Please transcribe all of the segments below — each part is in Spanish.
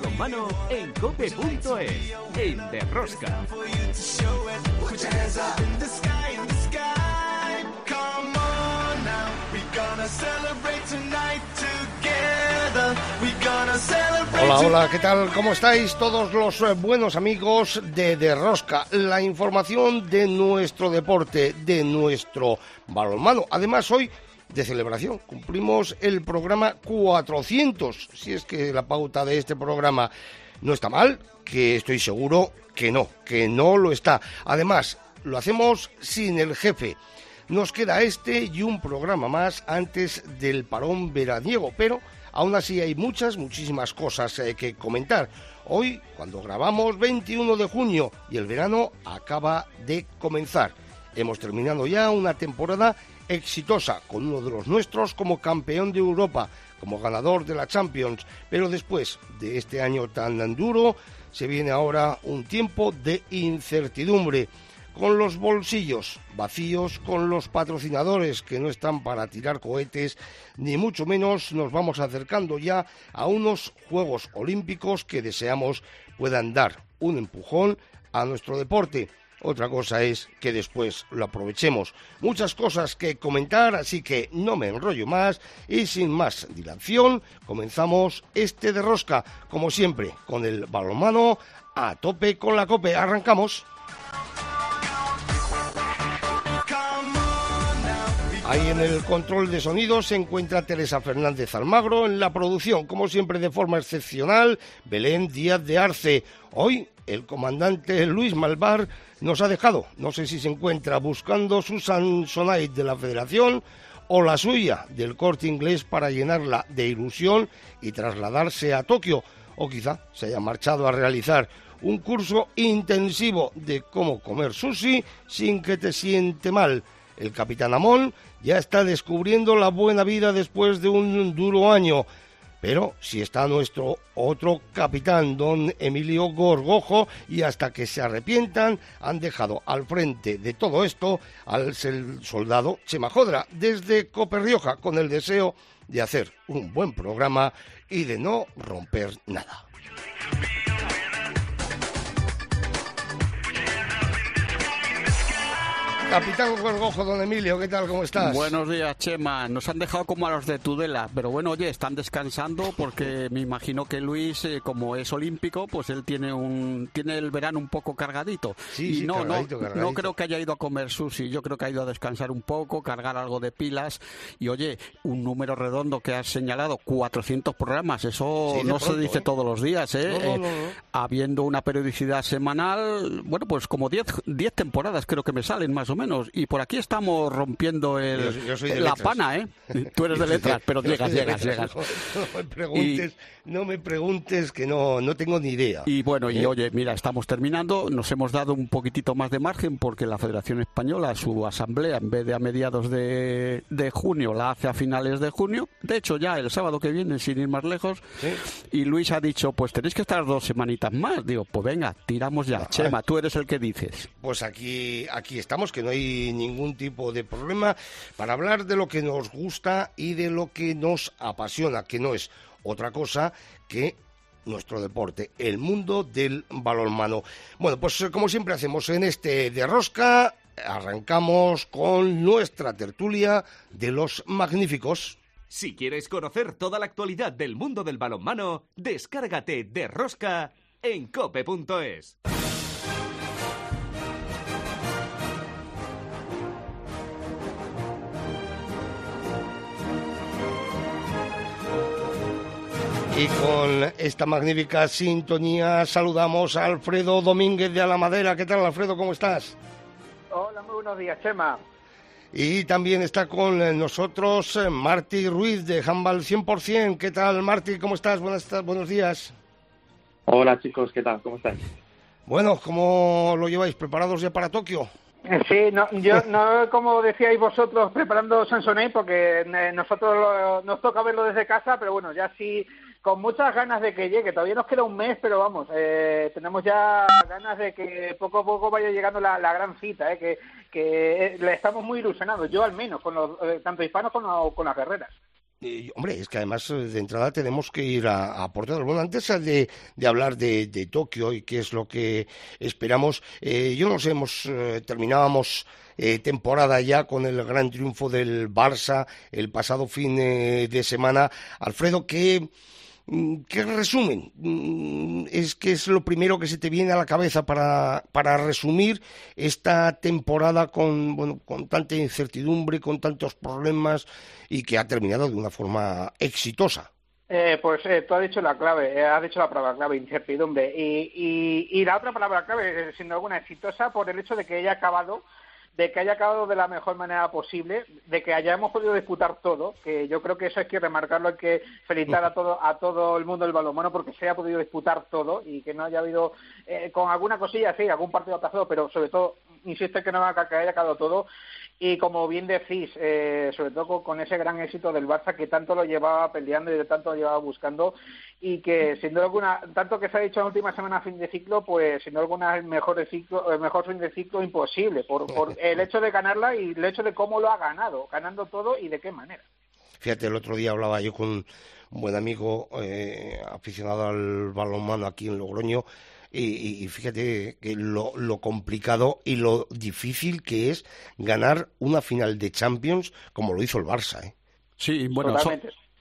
balonmano en cope.es, en Derrosca. Hola, hola, ¿qué tal? ¿Cómo estáis todos los eh, buenos amigos de Derrosca? La información de nuestro deporte, de nuestro balonmano. Además, hoy de celebración. Cumplimos el programa 400, si es que la pauta de este programa no está mal, que estoy seguro que no, que no lo está. Además, lo hacemos sin el jefe. Nos queda este y un programa más antes del parón veraniego, pero aún así hay muchas, muchísimas cosas eh, que comentar. Hoy, cuando grabamos 21 de junio y el verano acaba de comenzar. Hemos terminado ya una temporada exitosa con uno de los nuestros como campeón de Europa, como ganador de la Champions, pero después de este año tan duro se viene ahora un tiempo de incertidumbre, con los bolsillos vacíos, con los patrocinadores que no están para tirar cohetes, ni mucho menos nos vamos acercando ya a unos Juegos Olímpicos que deseamos puedan dar un empujón a nuestro deporte. Otra cosa es que después lo aprovechemos. Muchas cosas que comentar, así que no me enrollo más y sin más dilación comenzamos este de rosca, como siempre, con el balonmano a tope con la cope. Arrancamos. Ahí en el control de sonido se encuentra Teresa Fernández Almagro, en la producción, como siempre de forma excepcional, Belén Díaz de Arce. Hoy el comandante Luis Malvar nos ha dejado. No sé si se encuentra buscando su Samsonite de la Federación o la suya del corte inglés para llenarla de ilusión y trasladarse a Tokio, o quizá se haya marchado a realizar un curso intensivo de cómo comer sushi sin que te siente mal. El capitán Amón ya está descubriendo la buena vida después de un duro año. Pero si está nuestro otro capitán, don Emilio Gorgojo, y hasta que se arrepientan, han dejado al frente de todo esto al soldado Chema Jodra, desde Coperrioja, con el deseo de hacer un buen programa y de no romper nada. Capitán Gorgojo, don Emilio, ¿qué tal? ¿Cómo estás? Buenos días, Chema. Nos han dejado como a los de Tudela, pero bueno, oye, están descansando porque me imagino que Luis, eh, como es olímpico, pues él tiene un tiene el verano un poco cargadito. Sí, y no, cargadito, no, cargadito. no creo que haya ido a comer sushi, yo creo que ha ido a descansar un poco, cargar algo de pilas y oye, un número redondo que has señalado, 400 programas, eso Sí, no se dice ¿eh? todos los días, ¿eh? No, no, no, no. Habiendo una periodicidad semanal, bueno, pues como 10 10 temporadas creo que me salen más o menos y por aquí estamos rompiendo el, Yo- yo soy de la letras. pana, ¿eh? Tú eres de letras, pero llegas, llegas, letras. llegas. No, no me preguntes, no me preguntes que no, no tengo ni idea. Y bueno, y ¿Eh? oye, mira, estamos terminando, nos hemos dado un poquitito más de margen porque la Federación Española, su asamblea, en vez de a mediados de, de junio, la hace a finales de junio. De hecho, ya el sábado que viene, sin ir más lejos, Sí. y Luis ha dicho, pues tenéis que estar dos semanitas más. Digo, pues venga, tiramos ya. Chema, tú eres el que dices. Pues aquí, aquí estamos, que no hay ningún tipo de problema para hablar de lo que nos gusta y de lo que nos apasiona, que no es otra cosa que nuestro deporte, el mundo del balonmano. Bueno, pues eh, como siempre hacemos en este de rosca, arrancamos con nuestra tertulia de los magníficos. Si quieres conocer toda la actualidad del mundo del balonmano, descárgate de Rosca en cope.es. Y con esta magnífica sintonía saludamos a Alfredo Domínguez de Alamadera. ¿Qué tal, Alfredo? ¿Cómo estás? Hola, muy buenos días, Chema. Y también está con nosotros eh, Marty Ruiz de Handball 100%. ¿Qué tal, Marty? ¿Cómo estás? Buenas, buenos días. Hola chicos, ¿qué tal? ¿Cómo estáis? Bueno, ¿cómo lo lleváis? ¿Preparados ya para Tokio? Sí, no, yo no como decíais vosotros preparando Samsonite porque eh, nosotros lo- nos toca verlo desde casa, pero bueno, ya sí con muchas ganas de que llegue. Todavía nos queda un mes, pero vamos, eh, tenemos ya ganas de que poco a poco vaya llegando la, gran cita, eh, que, que eh, le estamos muy ilusionados, yo al menos, con los, eh, tanto hispanos como con las guerreras. hombre, es que además de entrada tenemos que ir a, a Portugal. Bueno, antes de, de hablar de, de, Tokio y qué es lo que esperamos, yo no sé, hemos, terminábamos temporada ya con el gran triunfo del Barça el pasado fin de semana. Alfredo, ¿qué ¿Qué resumen? Mm, es que es lo primero que se te viene a la cabeza para, para resumir esta temporada con, bueno, con tanta incertidumbre, con tantos problemas y que ha terminado de una forma exitosa. Eh, pues eh, tú has dicho la clave, eh, has dicho la palabra clave, incertidumbre. Y, y, y la otra palabra clave, siendo alguna exitosa, por el hecho de que haya acabado de que haya acabado de la mejor manera posible, de que hayamos podido disputar todo, que yo creo que eso hay que remarcarlo, hay que felicitar a todo a todo el mundo del balonmano porque se haya podido disputar todo y que no haya habido eh, con alguna cosilla, sí, algún partido pasado, pero sobre todo insisto que no haya acabado todo y como bien decís, eh, sobre todo con, ese gran éxito del Barça que tanto lo llevaba peleando y de tanto lo llevaba buscando y que sin duda alguna, tanto que se ha dicho en la última semana fin de ciclo, pues sin duda alguna el mejor, ciclo, el mejor fin de ciclo imposible por, por el hecho de ganarla y el hecho de cómo lo ha ganado, ganando todo y de qué manera. Fíjate, el otro día hablaba yo con un buen amigo eh, aficionado al balonmano aquí en Logroño y, fíjate que lo, complicado y lo difícil que es ganar una final de Champions como lo hizo el Barça. ¿eh? Sí, bueno,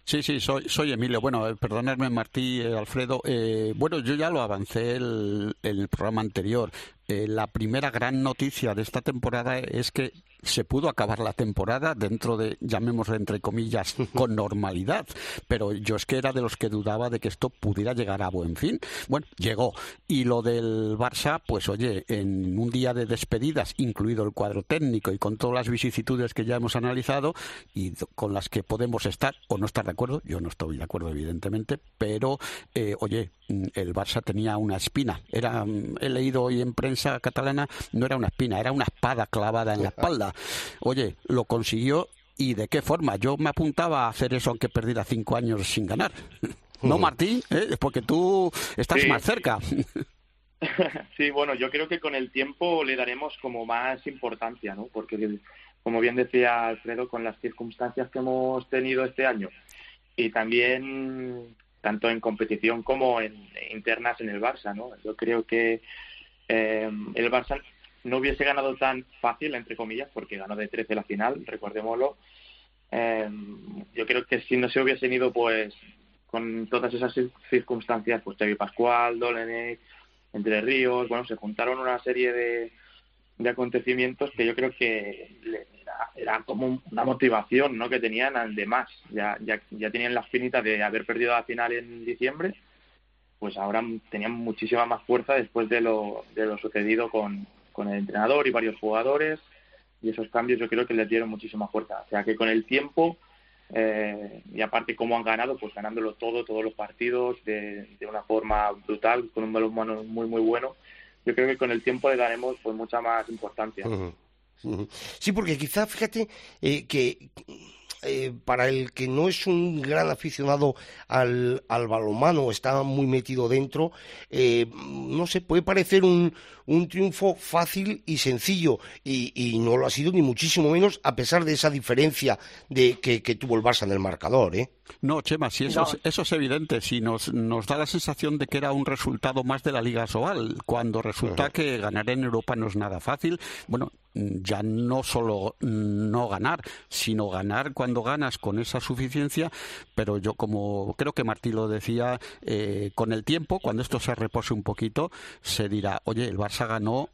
Sí, sí, soy, soy Emilio. Bueno, eh, perdonadme Martí, eh, Alfredo. Eh, bueno, yo ya lo avancé el, el programa anterior. La primera gran noticia de esta temporada es que se pudo acabar la temporada dentro de, llamémosle entre comillas, con normalidad. Pero yo es que era de los que dudaba de que esto pudiera llegar a buen fin. Bueno, llegó. Y lo del Barça, pues oye, en un día de despedidas, incluido el cuadro técnico y con todas las vicisitudes que ya hemos analizado y con las que podemos estar o no estar de acuerdo, yo no estoy de acuerdo evidentemente, pero eh, oye, el Barça tenía una espina. Era, he leído hoy en prensa catalana, no era una espina, era una espada clavada en la espalda. Oye, lo consiguió y de qué forma. Yo me apuntaba a hacer eso aunque perdiera cinco años sin ganar. No, Martín, ¿eh? porque tú estás más cerca. Sí, bueno, yo creo que con el tiempo le daremos como más importancia, ¿no? Porque, como bien decía Alfredo, con las circunstancias que hemos tenido este año y también tanto en competición como en internas en el Barça, ¿no? Yo creo que eh, el Barça no hubiese ganado tan fácil, entre comillas, porque ganó de 13 la final, recordémoslo. Eh, yo creo que si no se hubiesen ido, pues, con todas esas circunstancias, pues Xavi Pascual, Dolenech, Entre Ríos, bueno, se juntaron una serie de, acontecimientos que yo creo que era, como una motivación ¿no? que tenían de más. Ya, ya, ya tenían la finita de haber perdido la final en diciembre, pues ahora tenían muchísima más fuerza después de lo, de lo sucedido con, con el entrenador y varios jugadores. Y esos cambios yo creo que les dieron muchísima fuerza. O sea que con el tiempo, eh, y aparte cómo han ganado, pues ganándolo todo, todos los partidos de, de una forma brutal, con un balón humano muy, muy bueno, yo creo que con el tiempo le daremos pues mucha más importancia. Sí, porque quizá, fíjate, eh, que eh, para el que no es un gran aficionado al, al balonmano, está muy metido dentro, eh, no sé, puede parecer un, un triunfo fácil y sencillo, y, y, no lo ha sido ni muchísimo menos, a pesar de esa diferencia de que, que tuvo el Barça en el marcador, ¿eh? No, Chema, sí, eso, es, eso es evidente. Si nos, nos da la sensación de que era un resultado más de la Liga Sobal, cuando resulta que ganar en Europa no es nada fácil. Bueno, ya no solo no ganar, sino ganar cuando ganas con esa suficiencia, pero yo como creo que Martí lo decía, eh, con el tiempo, cuando esto se repose un poquito, se dirá, oye, el Barça ganó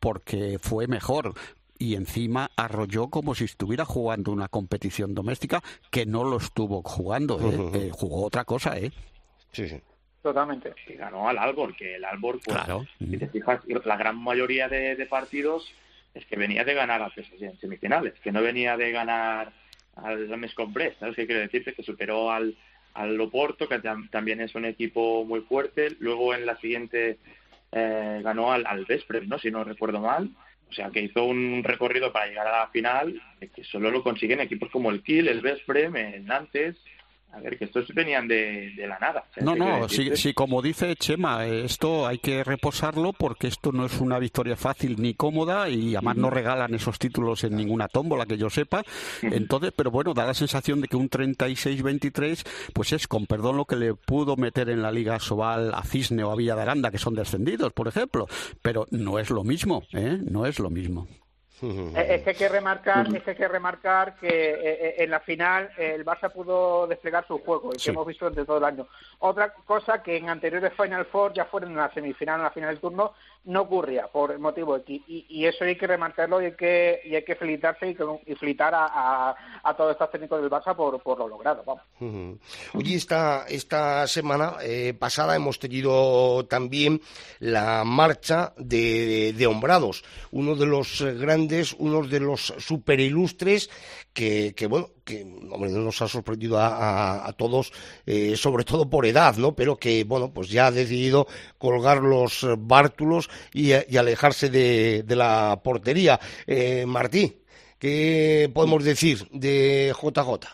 porque fue mejor, y encima arrolló como si estuviera jugando una competición doméstica que no lo estuvo jugando, ¿eh? Eh, jugó otra cosa, ¿eh? Sí, sí. Totalmente. Y ganó al Albor, que el Albor, pues, claro. si te fijas, la gran mayoría de, partidos es que venía de ganar a PSG en semifinales, que no venía de ganar al Rames Compress, ¿sabes qué quiere decirte? Que superó al, al Loporto, que también es un equipo muy fuerte, luego en la siguiente eh, ganó al, al ¿no? Si no recuerdo mal, o sea, que hizo un recorrido para llegar a la final que solo lo consiguen equipos como el Kiel, el Vesprem, el Nantes, a ver, que estos venían de, la nada. no, no, sí, como dice Chema, esto hay que reposarlo porque esto no es una victoria fácil ni cómoda y además no regalan esos títulos en ninguna tómbola que yo sepa. Entonces, pero bueno, da la sensación de que un 36-23, pues es, con perdón, lo que le pudo meter en la Liga Sobal a Cisne o a Villa de Aranda, que son descendidos, por ejemplo. Pero no es lo mismo, ¿eh? No es lo mismo. Es que hay que remarcar, es que hay que remarcar que eh, eh, en la final el Barça pudo desplegar su juego, el que hemos visto durante todo el año. Otra cosa que en anteriores Final Four, ya fueron en la semifinal o en la final del turno, no ocurría por el motivo de y, y, eso hay que remarcarlo y hay que, y hay que felicitarse y, y felicitar a, a, todos estos técnicos del Barça por, por lo logrado. Vamos. Oye, esta, esta semana eh, pasada hemos tenido también la marcha de, de, Hombrados, uno de los grandes, uno de los superilustres que, que bueno, que hombre, nos ha sorprendido a, todos, eh, sobre todo por edad, ¿no? Pero que, bueno, pues ya ha decidido colgar los bártulos y, alejarse de, de, la portería. Eh, Martí, ¿qué podemos decir de JJ?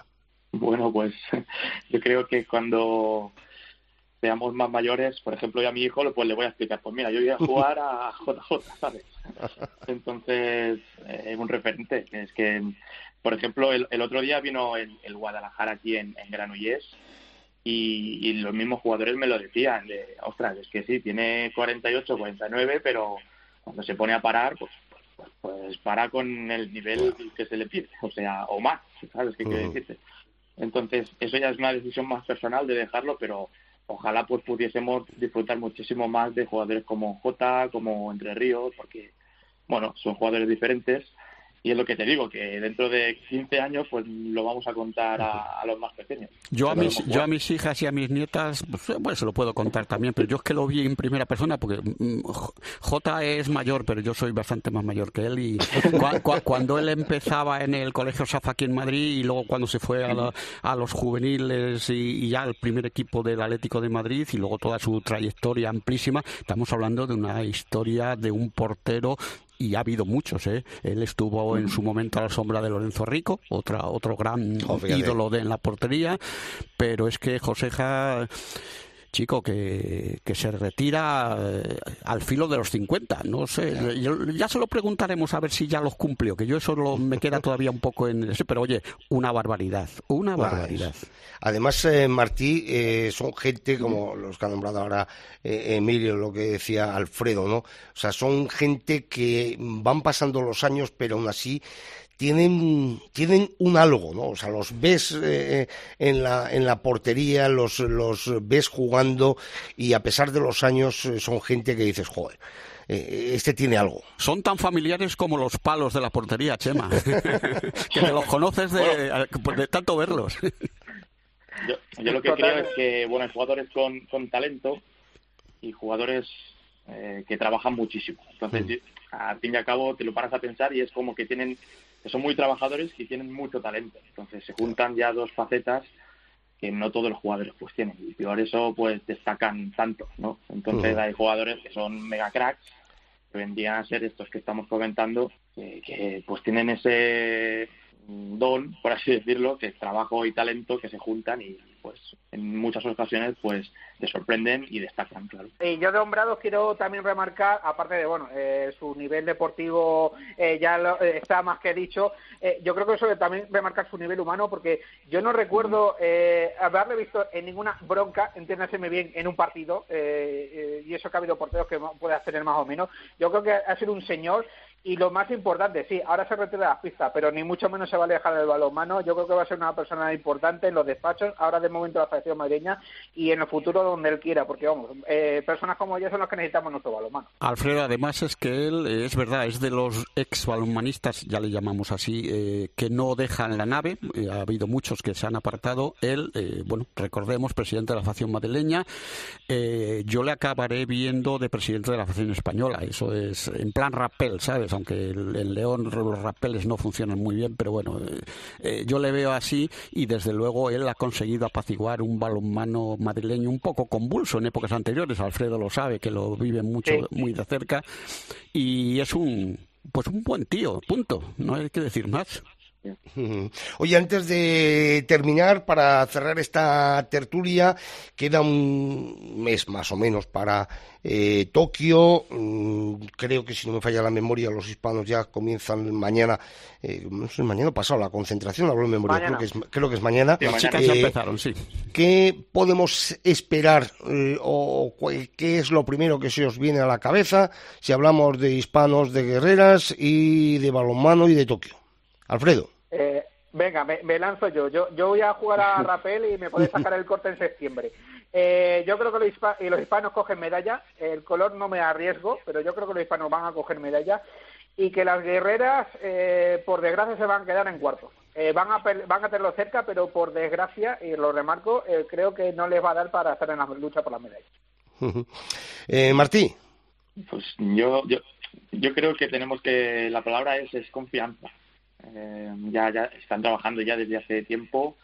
Bueno, pues yo creo que cuando seamos más mayores, por ejemplo, yo a mi hijo pues le voy a explicar, pues mira, yo voy a jugar a JJ, ¿sabes? Entonces, es eh, un referente, es que por ejemplo, el, otro día vino el, Guadalajara aquí en, en Granollers y, los mismos jugadores me lo decían, de, ostras, es que sí, tiene 48, 49, pero cuando se pone a parar, pues, pues, pues, para con el nivel que se le pide, o sea, o más, ¿sabes qué quiere decirte? Entonces, eso ya es una decisión más personal de dejarlo, pero ojalá pues pudiésemos disfrutar muchísimo más de jugadores como Jota, como Entre Ríos, porque, bueno, son jugadores diferentes y es lo que te digo, que dentro de 15 años pues lo vamos a contar a, los más pequeños. Yo a, mis, yo a mis hijas y a mis nietas, pues, bueno, se lo puedo contar también, pero yo es que lo vi en primera persona porque mm, J es mayor, pero yo soy bastante más mayor que él y cuando él empezaba en el Colegio Safa aquí en Madrid y luego cuando se fue a, a los juveniles y, y, ya al primer equipo del Atlético de Madrid y luego toda su trayectoria amplísima, estamos hablando de una historia de un portero y ha habido muchos. ¿eh? Él estuvo en su momento a la sombra de Lorenzo Rico, otra, otro gran oh, ídolo de, en la portería, pero es que Joseja chico que, que se retira eh, al filo de los 50. No sé, ya se lo preguntaremos a ver si ya los cumplió, que yo eso lo, me queda todavía un poco en ese, pero oye, una barbaridad, una barbaridad. Además, eh, Martí, eh, son gente como los que ha nombrado ahora Emilio, lo que decía Alfredo, ¿no? O sea, son gente que van pasando los años, pero aún así tienen, tienen un algo, ¿no? O sea, los ves eh, en, la, en la portería, los, los ves jugando y a pesar de los años eh, son gente que dices, joder, eh, este tiene algo. Son tan familiares como los palos de la portería, Chema, que te los conoces de, de tanto verlos. Yo, yo, lo que creo es que, bueno, hay jugadores con, con talento y jugadores que trabajan muchísimo. Entonces, al fin y al cabo, te lo paras a pensar y es como que tienen que son muy trabajadores y tienen mucho talento. Entonces se juntan ya dos facetas que no todos los jugadores pues tienen y por eso pues destacan tanto, ¿no? Entonces hay jugadores que son mega cracks que vendrían a ser estos que estamos comentando que, que pues tienen ese don, por así decirlo, que es trabajo y talento que se juntan y pues en muchas ocasiones pues te sorprenden y destacan, claro. Y yo de Hombrados quiero también remarcar, aparte de bueno eh, su nivel deportivo eh, ya eh, está más que dicho, yo creo que eso también remarcar su nivel humano porque yo no recuerdo haberle visto en ninguna bronca, entiéndaseme bien, en un partido y eso que ha habido porteros que puede tener más o menos. Yo creo que ha sido un señor y lo más importante, sí, ahora se retira de las pistas, pero ni mucho menos se va a alejar del balonmano. Yo creo que va a ser una persona importante en los despachos, ahora de momento la Federación Madrileña y en el futuro donde él quiera, porque vamos, eh, personas como yo son las que necesitamos nuestro balonmano. Alfredo, además es que él, eh, es verdad, es de los ex balonmanistas, ya le llamamos así, eh, que no dejan la nave. ha habido muchos que se han apartado. Él, bueno, recordemos, presidente de la Federación Madrileña. yo le acabaré viendo de presidente de la Federación Española. Eso es en plan rappel, ¿sabes? Aunque el, León los rapeles no funcionan muy bien, pero bueno, eh, eh, yo le veo así y desde luego él ha conseguido apaciguar un balonmano madrileño un poco convulso en épocas anteriores, Alfredo lo sabe, que lo vive mucho, muy de cerca, y es un, pues un buen tío, punto, no hay que decir más. Oye, antes de terminar, para cerrar esta tertulia, queda un mes más o menos para eh, Tokio. Mm, creo que si no me falla la memoria, los hispanos ya comienzan mañana, eh, no sé, mañana pasado la concentración, hablo de memoria, creo que, es, creo que es mañana. Las chicas ya empezaron, sí. ¿Qué podemos esperar o qué es lo primero que se os viene a la cabeza si hablamos de hispanos, de guerreras y de balonmano y de Tokio? Alfredo. Eh, venga, me, lanzo yo. yo. Yo voy a jugar a Rapel y me puede sacar el corte en septiembre. Eh, yo creo que los, hispanos cogen medalla. El color no me arriesgo, pero yo creo que los hispanos van a coger medalla. Y que las guerreras, eh, por desgracia, se van a quedar en cuarto. van, a, van a tenerlo cerca, pero por desgracia, y lo remarco, creo que no les va a dar para estar en la lucha por las medallas. Martí. Pues yo, yo, yo creo que tenemos que, la palabra es, es confianza. Eh, ya, ya están trabajando ya desde hace tiempo.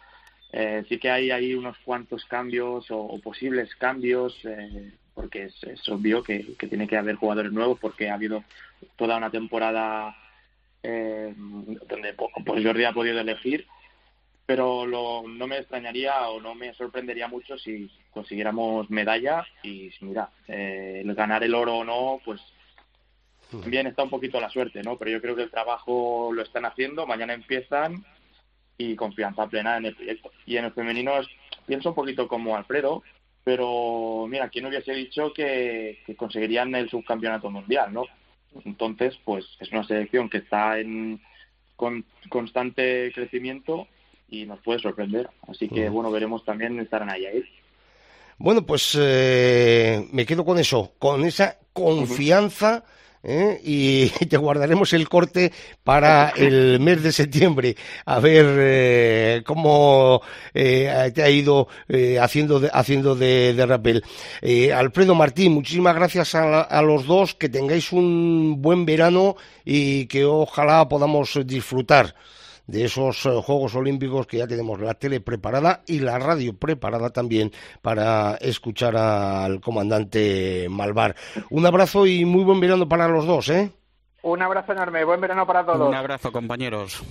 Eh, sí que hay ahí unos cuantos cambios o, posibles cambios, eh, porque es, obvio que, tiene que haber jugadores nuevos, porque ha habido toda una temporada donde pues Jordi ha podido elegir, pero no me extrañaría o no me sorprendería mucho si consiguiéramos medalla y mira, el ganar el oro o no, pues también está un poquito la suerte, ¿no? Pero yo creo que el trabajo lo están haciendo, mañana empiezan y confianza plena en el proyecto. Y en el femenino pienso un poquito como Alfredo, pero mira, ¿quién hubiese dicho que, conseguirían el subcampeonato mundial, ¿no? Entonces, pues es una selección que está en con constante crecimiento y nos puede sorprender. Así que, bueno, veremos también estarán ahí. ahí. Bueno, pues eh, me quedo con eso, con esa confianza. ¿Eh? y te guardaremos el corte para el mes de septiembre a ver eh, cómo eh, te ha ido haciendo de, haciendo de, de rappel. Alfredo Martín, muchísimas gracias a, a, los dos, que tengáis un buen verano y que ojalá podamos disfrutar de esos eh, Juegos Olímpicos que ya tenemos la tele preparada y la radio preparada también para escuchar al comandante Malvar. Un abrazo y muy buen verano para los dos, ¿eh? Un abrazo enorme, buen verano para todos. Un abrazo, compañeros.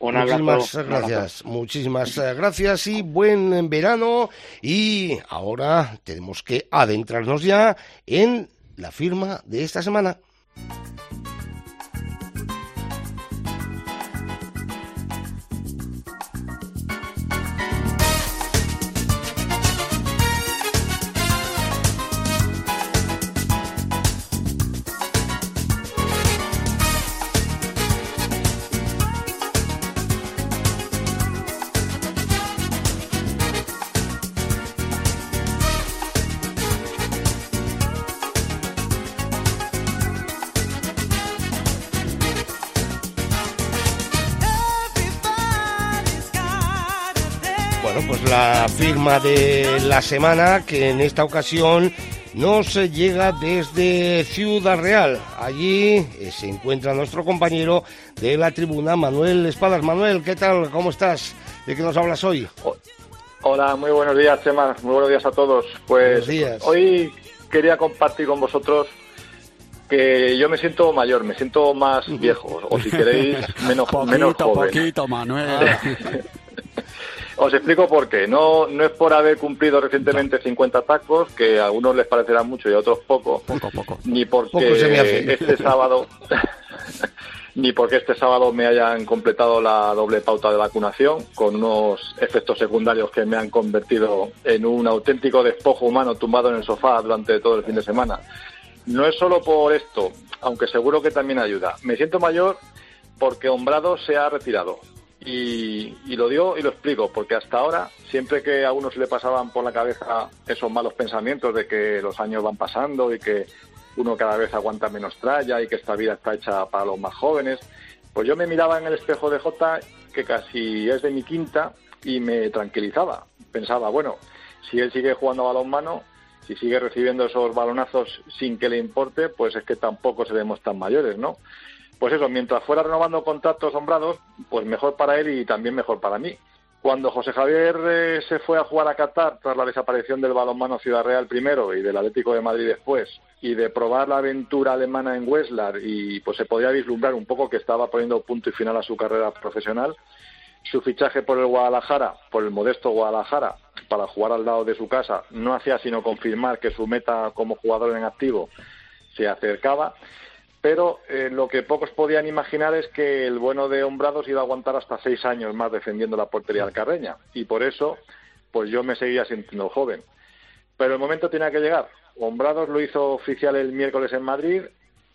muchísimas gracias, muchísimas eh, gracias y buen verano. Y ahora tenemos que adentrarnos ya en la firma de esta semana. La firma de la semana que en esta ocasión nos llega desde Ciudad Real. Allí eh, se encuentra nuestro compañero de la tribuna, Manuel Espadas. Manuel, ¿qué tal? ¿Cómo estás? ¿De qué nos hablas hoy? Hola, muy buenos días, Chema. Muy buenos días a todos. Pues hoy quería compartir con vosotros que yo me siento mayor, me siento más viejo, o si queréis, menos, menos joven. Poquito, Manuel. Os explico por qué. No, no es por haber cumplido recientemente 50 tacos, que a algunos les parecerá mucho y a otros poco. Poco, poco. Ni porque este sábado... ni porque este sábado me hayan completado la doble pauta de vacunación con unos efectos secundarios que me han convertido en un auténtico despojo humano tumbado en el sofá durante todo el fin de semana. No es solo por esto, aunque seguro que también ayuda. Me siento mayor porque Hombrado se ha retirado. Y, lo digo y lo explico, porque hasta ahora, siempre que a uno se le pasaban por la cabeza esos malos pensamientos de que los años van pasando y que uno cada vez aguanta menos tralla y que esta vida está hecha para los más jóvenes, pues yo me miraba en el espejo de Jota, que casi es de mi quinta, y me tranquilizaba. Pensaba, bueno, si él sigue jugando balonmano, si sigue recibiendo esos balonazos sin que le importe, pues es que tampoco seremos tan mayores, ¿no? Pues eso, mientras fuera renovando contratos sombrados, pues mejor para él y también mejor para mí. Cuando José Javier eh, se fue a jugar a Qatar tras la desaparición del balonmano Ciudad Real primero y del Atlético de Madrid después, y de probar la aventura alemana en Weslar y pues se podía vislumbrar un poco que estaba poniendo punto y final a su carrera profesional, su fichaje por el Guadalajara, por el modesto Guadalajara, para jugar al lado de su casa, no hacía sino confirmar que su meta como jugador en activo se acercaba pero eh, lo que pocos podían imaginar es que el bueno de Hombrados iba a aguantar hasta seis años más defendiendo la portería alcarreña y por eso pues yo me seguía sintiendo joven. Pero el momento tenía que llegar. Hombrados lo hizo oficial el miércoles en Madrid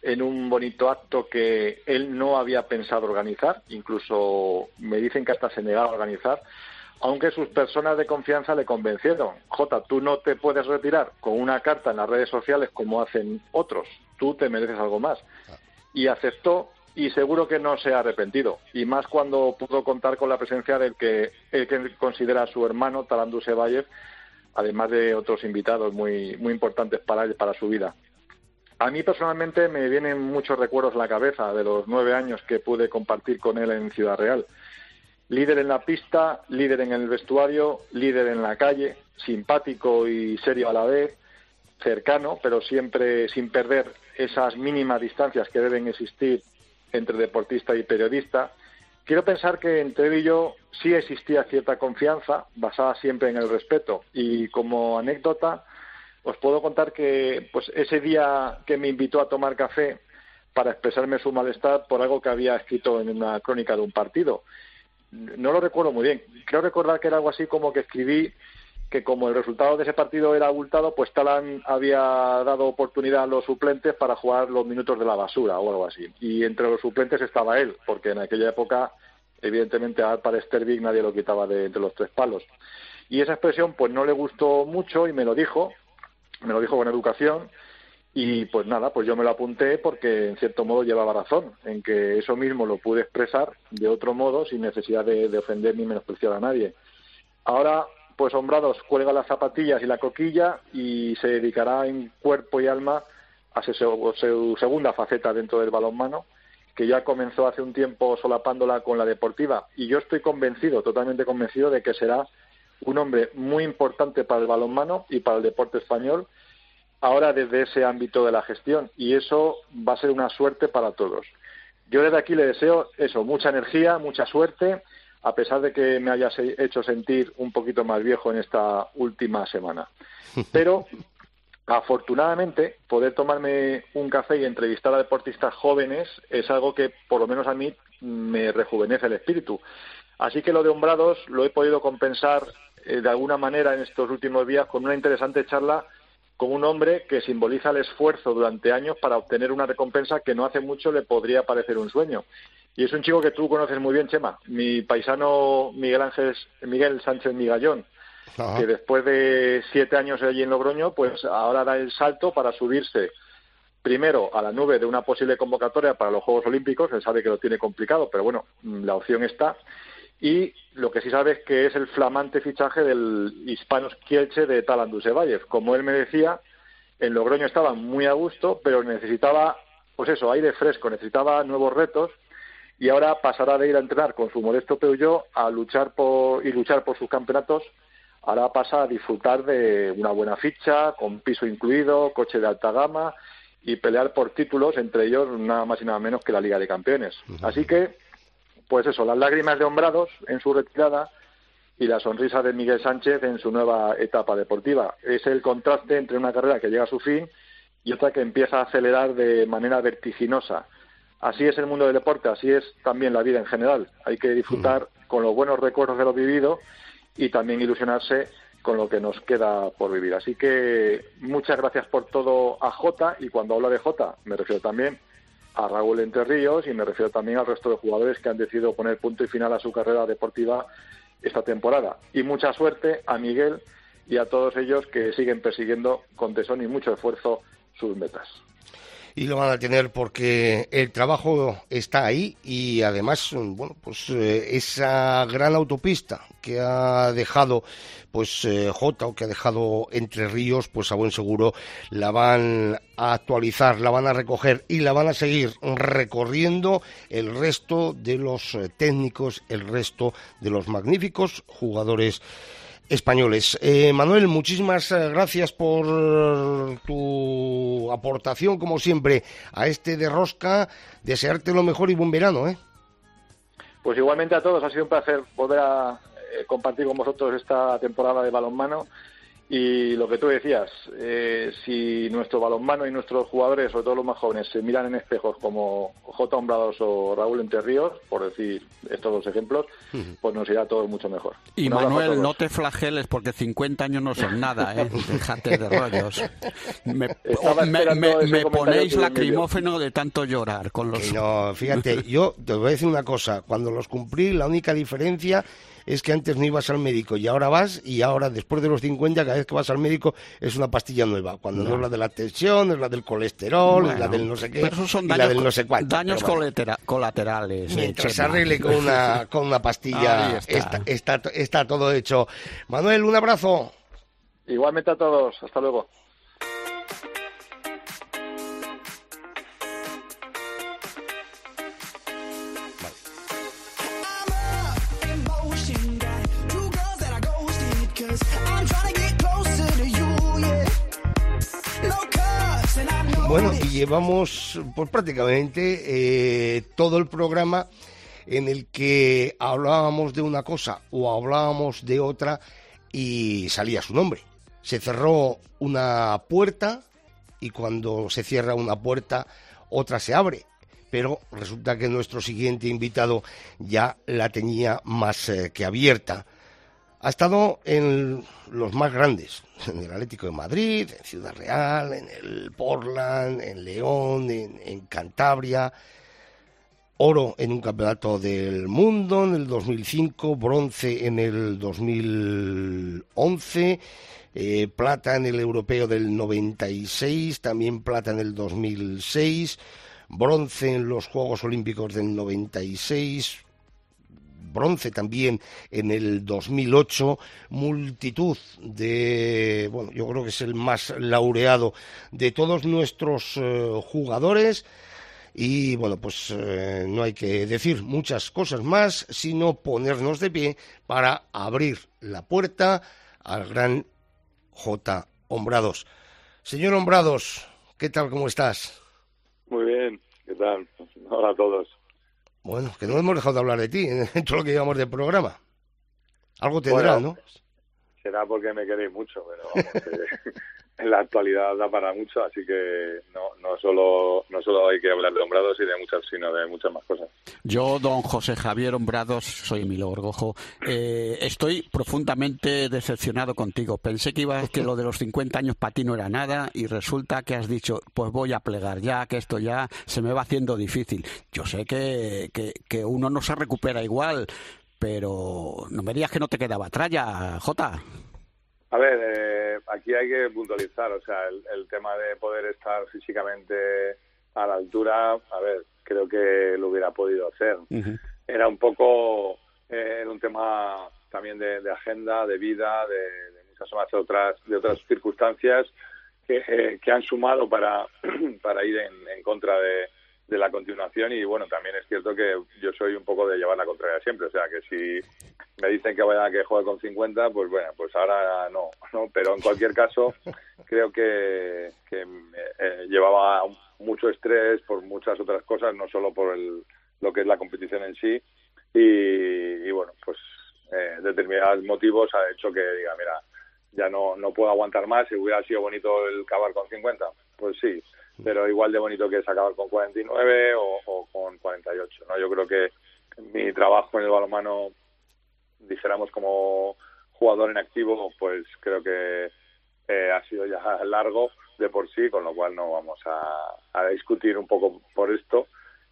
en un bonito acto que él no había pensado organizar, incluso me dicen que hasta se negaba a organizar, aunque sus personas de confianza le convencieron. Jota, tú no te puedes retirar con una carta en las redes sociales como hacen otros tú te mereces algo más. Y aceptó y seguro que no se ha arrepentido. Y más cuando pudo contar con la presencia del que él que considera su hermano, Talandu Sebayev, además de otros invitados muy, muy importantes para para su vida. A mí personalmente me vienen muchos recuerdos en la cabeza de los nueve años que pude compartir con él en Ciudad Real. Líder en la pista, líder en el vestuario, líder en la calle, simpático y serio a la vez, cercano, pero siempre sin perder esas mínimas distancias que deben existir entre deportista y periodista. Quiero pensar que entre él y yo sí existía cierta confianza, basada siempre en el respeto. Y como anécdota, os puedo contar que pues ese día que me invitó a tomar café para expresarme su malestar por algo que había escrito en una crónica de un partido. No lo recuerdo muy bien. Creo recordar que era algo así como que escribí que como el resultado de ese partido era abultado, pues Talán había dado oportunidad a los suplentes para jugar los minutos de la basura o algo así. Y entre los suplentes estaba él, porque en aquella época, evidentemente, a para Stervik nadie lo quitaba de entre los tres palos. Y esa expresión, pues no le gustó mucho y me lo dijo, me lo dijo con educación. Y pues nada, pues yo me lo apunté porque en cierto modo llevaba razón, en que eso mismo lo pude expresar de otro modo sin necesidad de, de ofender ni menospreciar a nadie. Ahora pues Hombrados cuelga las zapatillas y la coquilla y se dedicará en cuerpo y alma a su, segunda faceta dentro del balonmano, que ya comenzó hace un tiempo solapándola con la deportiva. Y yo estoy convencido, totalmente convencido, de que será un hombre muy importante para el balonmano y para el deporte español, ahora desde ese ámbito de la gestión. Y eso va a ser una suerte para todos. Yo desde aquí le deseo eso, mucha energía, mucha suerte a pesar de que me hayas hecho sentir un poquito más viejo en esta última semana. Pero afortunadamente poder tomarme un café y entrevistar a deportistas jóvenes es algo que por lo menos a mí me rejuvenece el espíritu. Así que lo de Hombrados lo he podido compensar eh, de alguna manera en estos últimos días con una interesante charla con un hombre que simboliza el esfuerzo durante años para obtener una recompensa que no hace mucho le podría parecer un sueño. Y es un chico que tú conoces muy bien, Chema, mi paisano Miguel Ángel, Miguel Sánchez Migallón, que después de siete años allí en Logroño, pues ahora da el salto para subirse primero a la nube de una posible convocatoria para los Juegos Olímpicos, él sabe que lo tiene complicado, pero bueno, la opción está. Y lo que sí sabe es que es el flamante fichaje del Hispanos Kielche de Talan Dusevayev. Como él me decía, en Logroño estaba muy a gusto, pero necesitaba, pues eso, aire fresco, necesitaba nuevos retos y ahora pasará de ir a entrenar con su modesto Peugeot a luchar por y luchar por sus campeonatos. Ahora pasa a disfrutar de una buena ficha con piso incluido coche de alta gama y pelear por títulos entre ellos nada más y nada menos que la Liga de Campeones. Así que pues eso las lágrimas de Hombrados en su retirada y la sonrisa de Miguel Sánchez en su nueva etapa deportiva es el contraste entre una carrera que llega a su fin y otra que empieza a acelerar de manera vertiginosa así es el mundo del deporte, así es también la vida en general. Hay que disfrutar con los buenos recuerdos de lo vivido y también ilusionarse con lo que nos queda por vivir. Así que muchas gracias por todo a Jota y cuando hablo de Jota me refiero también a Raúl Entre Ríos y me refiero también al resto de jugadores que han decidido poner punto y final a su carrera deportiva esta temporada. Y mucha suerte a Miguel y a todos ellos que siguen persiguiendo con tesón y mucho esfuerzo sus metas. Y lo van a tener porque el trabajo está ahí y además, bueno, pues eh, esa gran autopista que ha dejado pues eh, J o que ha dejado Entre Ríos, pues a buen seguro la van a actualizar, la van a recoger y la van a seguir recorriendo el resto de los eh, técnicos, el resto de los magníficos jugadores españoles. Eh, Manuel, muchísimas eh, gracias por tu aportación, como siempre, a este de Rosca. Desearte lo mejor y buen verano, ¿eh? Pues igualmente a todos, ha sido un placer poder a, eh, compartir con vosotros esta temporada de balonmano y lo que tú decías, eh, si nuestro balonmano y nuestros jugadores, sobre todo los más jóvenes, se miran en espejos como J. Hombrados o Raúl Enterríos, por decir estos dos ejemplos, pues nos irá todo mucho mejor. Y Manuel, no te flageles porque 50 años no son nada, ¿eh? Déjate de rollos. Me, ponéis lacrimófeno de tanto llorar con los... No, fíjate, yo te voy a decir una cosa, cuando los cumplí, la única diferencia es que antes no ibas al médico y ahora vas y ahora después de los 50 cada vez que vas al médico es una pastilla nueva. Cuando no, es la de la tensión, es la del colesterol, es la del no sé qué, pero son daños, la del no sé cuánto. Daños colaterales. Eh, Mientras se arregle con una, con una pastilla está. Está, está todo hecho. Manuel, un abrazo. Igualmente a todos. Hasta luego. Llevamos pues, prácticamente eh, todo el programa en el que hablábamos de una cosa o hablábamos de otra y salía su nombre. Se cerró una puerta y cuando se cierra una puerta otra se abre. Pero resulta que nuestro siguiente invitado ya la tenía más eh, que abierta. Ha estado en los más grandes, en el Atlético de Madrid, en Ciudad Real, en el Portland, en León, en, Cantabria. Oro en un campeonato del mundo en el 2005, bronce en el 2011, eh, plata en el europeo del 96, también plata en el 2006, bronce en los Juegos Olímpicos del 96, bronce también en el 2008, multitud de, bueno, yo creo que es el más laureado de todos nuestros eh, jugadores. Y bueno, pues eh, no hay que decir muchas cosas más, sino ponernos de pie para abrir la puerta al gran J. Hombrados. Señor Hombrados, ¿qué tal? ¿Cómo estás? Muy bien, ¿qué tal? Hola a todos. Bueno, que no hemos dejado de hablar de ti en todo lo que llevamos del programa. Algo tendrá, ¿no? Será porque me queréis mucho, pero vamos, en la actualidad da para mucho, así que no, no, solo, no solo hay que hablar de Hombrados y de muchas, sino de muchas más cosas. Yo, don José Javier Hombrados, soy Emilio Orgojo, eh, estoy profundamente decepcionado contigo. Pensé que, iba, que lo de los 50 años para ti no era nada y resulta que has dicho, pues voy a plegar ya, que esto ya se me va haciendo difícil. Yo sé que, que, que uno no se recupera igual, pero no me digas que no te quedaba tralla, Jota. A ver, eh, aquí hay que puntualizar, o sea, el, tema de poder estar físicamente a la altura, a ver, creo que lo hubiera podido hacer. Era un poco, eh, un tema también de, agenda, de vida, de, muchas otras, de otras circunstancias que, eh, que han sumado para, para ir en contra de, de la continuación y bueno, también es cierto que yo soy un poco de llevar la contraria siempre, o sea que si me dicen que vaya a que juegue con 50, pues bueno, pues ahora no, no pero en cualquier caso creo que, que eh, llevaba mucho estrés por muchas otras cosas, no solo por el, lo que es la competición en sí. Y, bueno, pues eh, determinados motivos ha hecho que diga, mira, ya no, no puedo aguantar más, si hubiera sido bonito el acabar con 50, pues sí, pero igual de bonito que es acabar con 49 o, o con 48. ¿no? Yo creo que mi trabajo en el balonmano, dijéramos como jugador en activo, pues creo que eh, ha sido ya largo de por sí, con lo cual no vamos a, a discutir un poco por esto.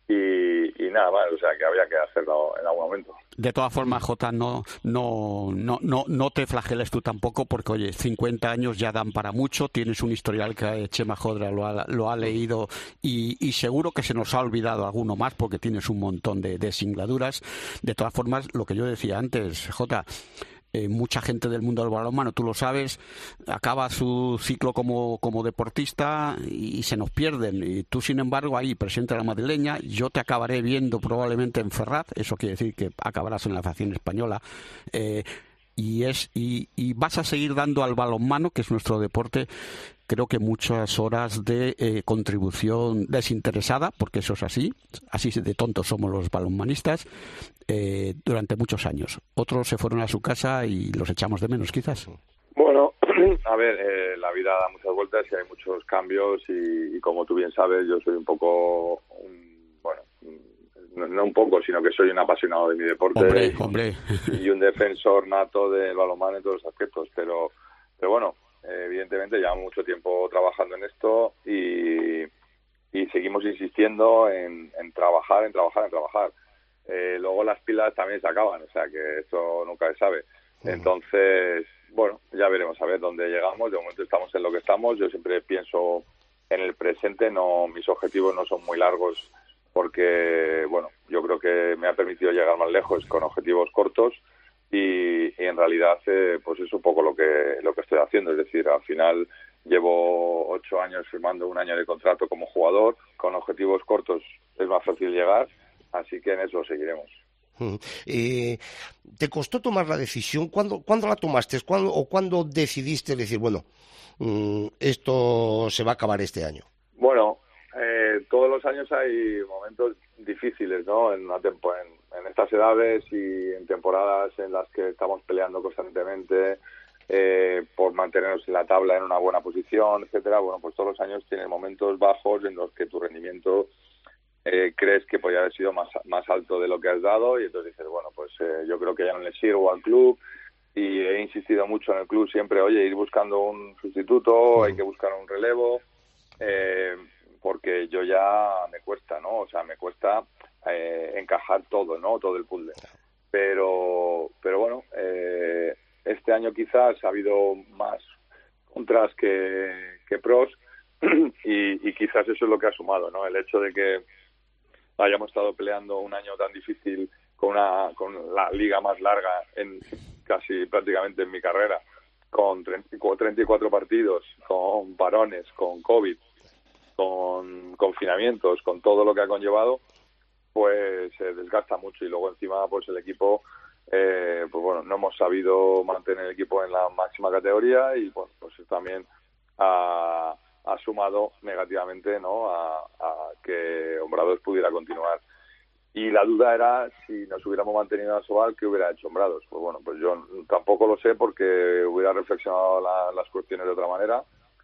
Y, nada más, o sea que había que hacerlo en algún momento. De todas formas, Jota, no, no, no, no, no te flageles tú tampoco, porque oye, 50 años ya dan para mucho, tienes un historial que Chema Jodra lo ha, lo ha leído y, seguro que se nos ha olvidado alguno más porque tienes un montón de, de singladuras. De todas formas, lo que yo decía antes, Jota, eh, mucha gente del mundo del balonmano, tú lo sabes, acaba su ciclo como, como deportista y, se nos pierden. Y tú, sin embargo, ahí presente a la madrileña, yo te acabaré viendo probablemente en Ferraz, eso quiere decir que acabarás en la facción española. Eh, y es y, y, vas a seguir dando al balonmano, que es nuestro deporte, creo que muchas horas de eh, contribución desinteresada, porque eso es así, así de tontos somos los balonmanistas, eh, durante muchos años. Otros se fueron a su casa y los echamos de menos, quizás. Bueno, a ver, eh, la vida da muchas vueltas y hay muchos cambios y, como tú bien sabes, yo soy un poco, bueno, no, un poco, sino que soy un apasionado de mi deporte y, un defensor nato del balonmano en todos los aspectos, pero, pero bueno, evidentemente llevamos mucho tiempo trabajando en esto y, seguimos insistiendo en, trabajar, en trabajar, en trabajar. Eh, luego las pilas también se acaban, o sea que eso nunca se sabe. Entonces, bueno, ya veremos a ver dónde llegamos. De momento estamos en lo que estamos. Yo siempre pienso en el presente, no mis objetivos no son muy largos porque, bueno, yo creo que me ha permitido llegar más lejos con objetivos cortos y, en realidad eh, pues es un poco lo que lo que estoy haciendo es decir al final llevo ocho años firmando un año de contrato como jugador con objetivos cortos es más fácil llegar así que en eso seguiremos eh, ¿Te costó tomar la decisión? ¿Cuándo, ¿cuándo la tomaste? ¿Cuándo, ¿O cuándo decidiste decir, bueno, mm, esto se va a acabar este año? Todos los años hay momentos difíciles, ¿no? En, una tempo, en, en, estas edades y en temporadas en las que estamos peleando constantemente eh, por mantenernos en la tabla en una buena posición, etcétera. Bueno, pues todos los años tienen momentos bajos en los que tu rendimiento eh, crees que podría haber sido más, más alto de lo que has dado y entonces dices, bueno, pues eh, yo creo que ya no le sirvo al club y he insistido mucho en el club siempre, oye, ir buscando un sustituto, hay que buscar un relevo. Eh, porque yo ya me cuesta, ¿no? O sea, me cuesta eh, encajar todo, ¿no? Todo el puzzle. Pero, pero bueno, eh, este año quizás ha habido más contras que, que pros y, y, quizás eso es lo que ha sumado, ¿no? El hecho de que hayamos estado peleando un año tan difícil con una con la liga más larga en casi prácticamente en mi carrera, con 34 partidos, con parones, con COVID, con confinamientos, con todo lo que ha conllevado, pues se desgasta mucho y luego encima pues el equipo eh, pues bueno no hemos sabido mantener el equipo en la máxima categoría y pues, pues también ha, sumado negativamente no a, a que Hombrados pudiera continuar. Y la duda era si nos hubiéramos mantenido a Sobal qué hubiera hecho Hombrados pues bueno pues yo tampoco lo sé porque hubiera reflexionado las cuestiones de otra manera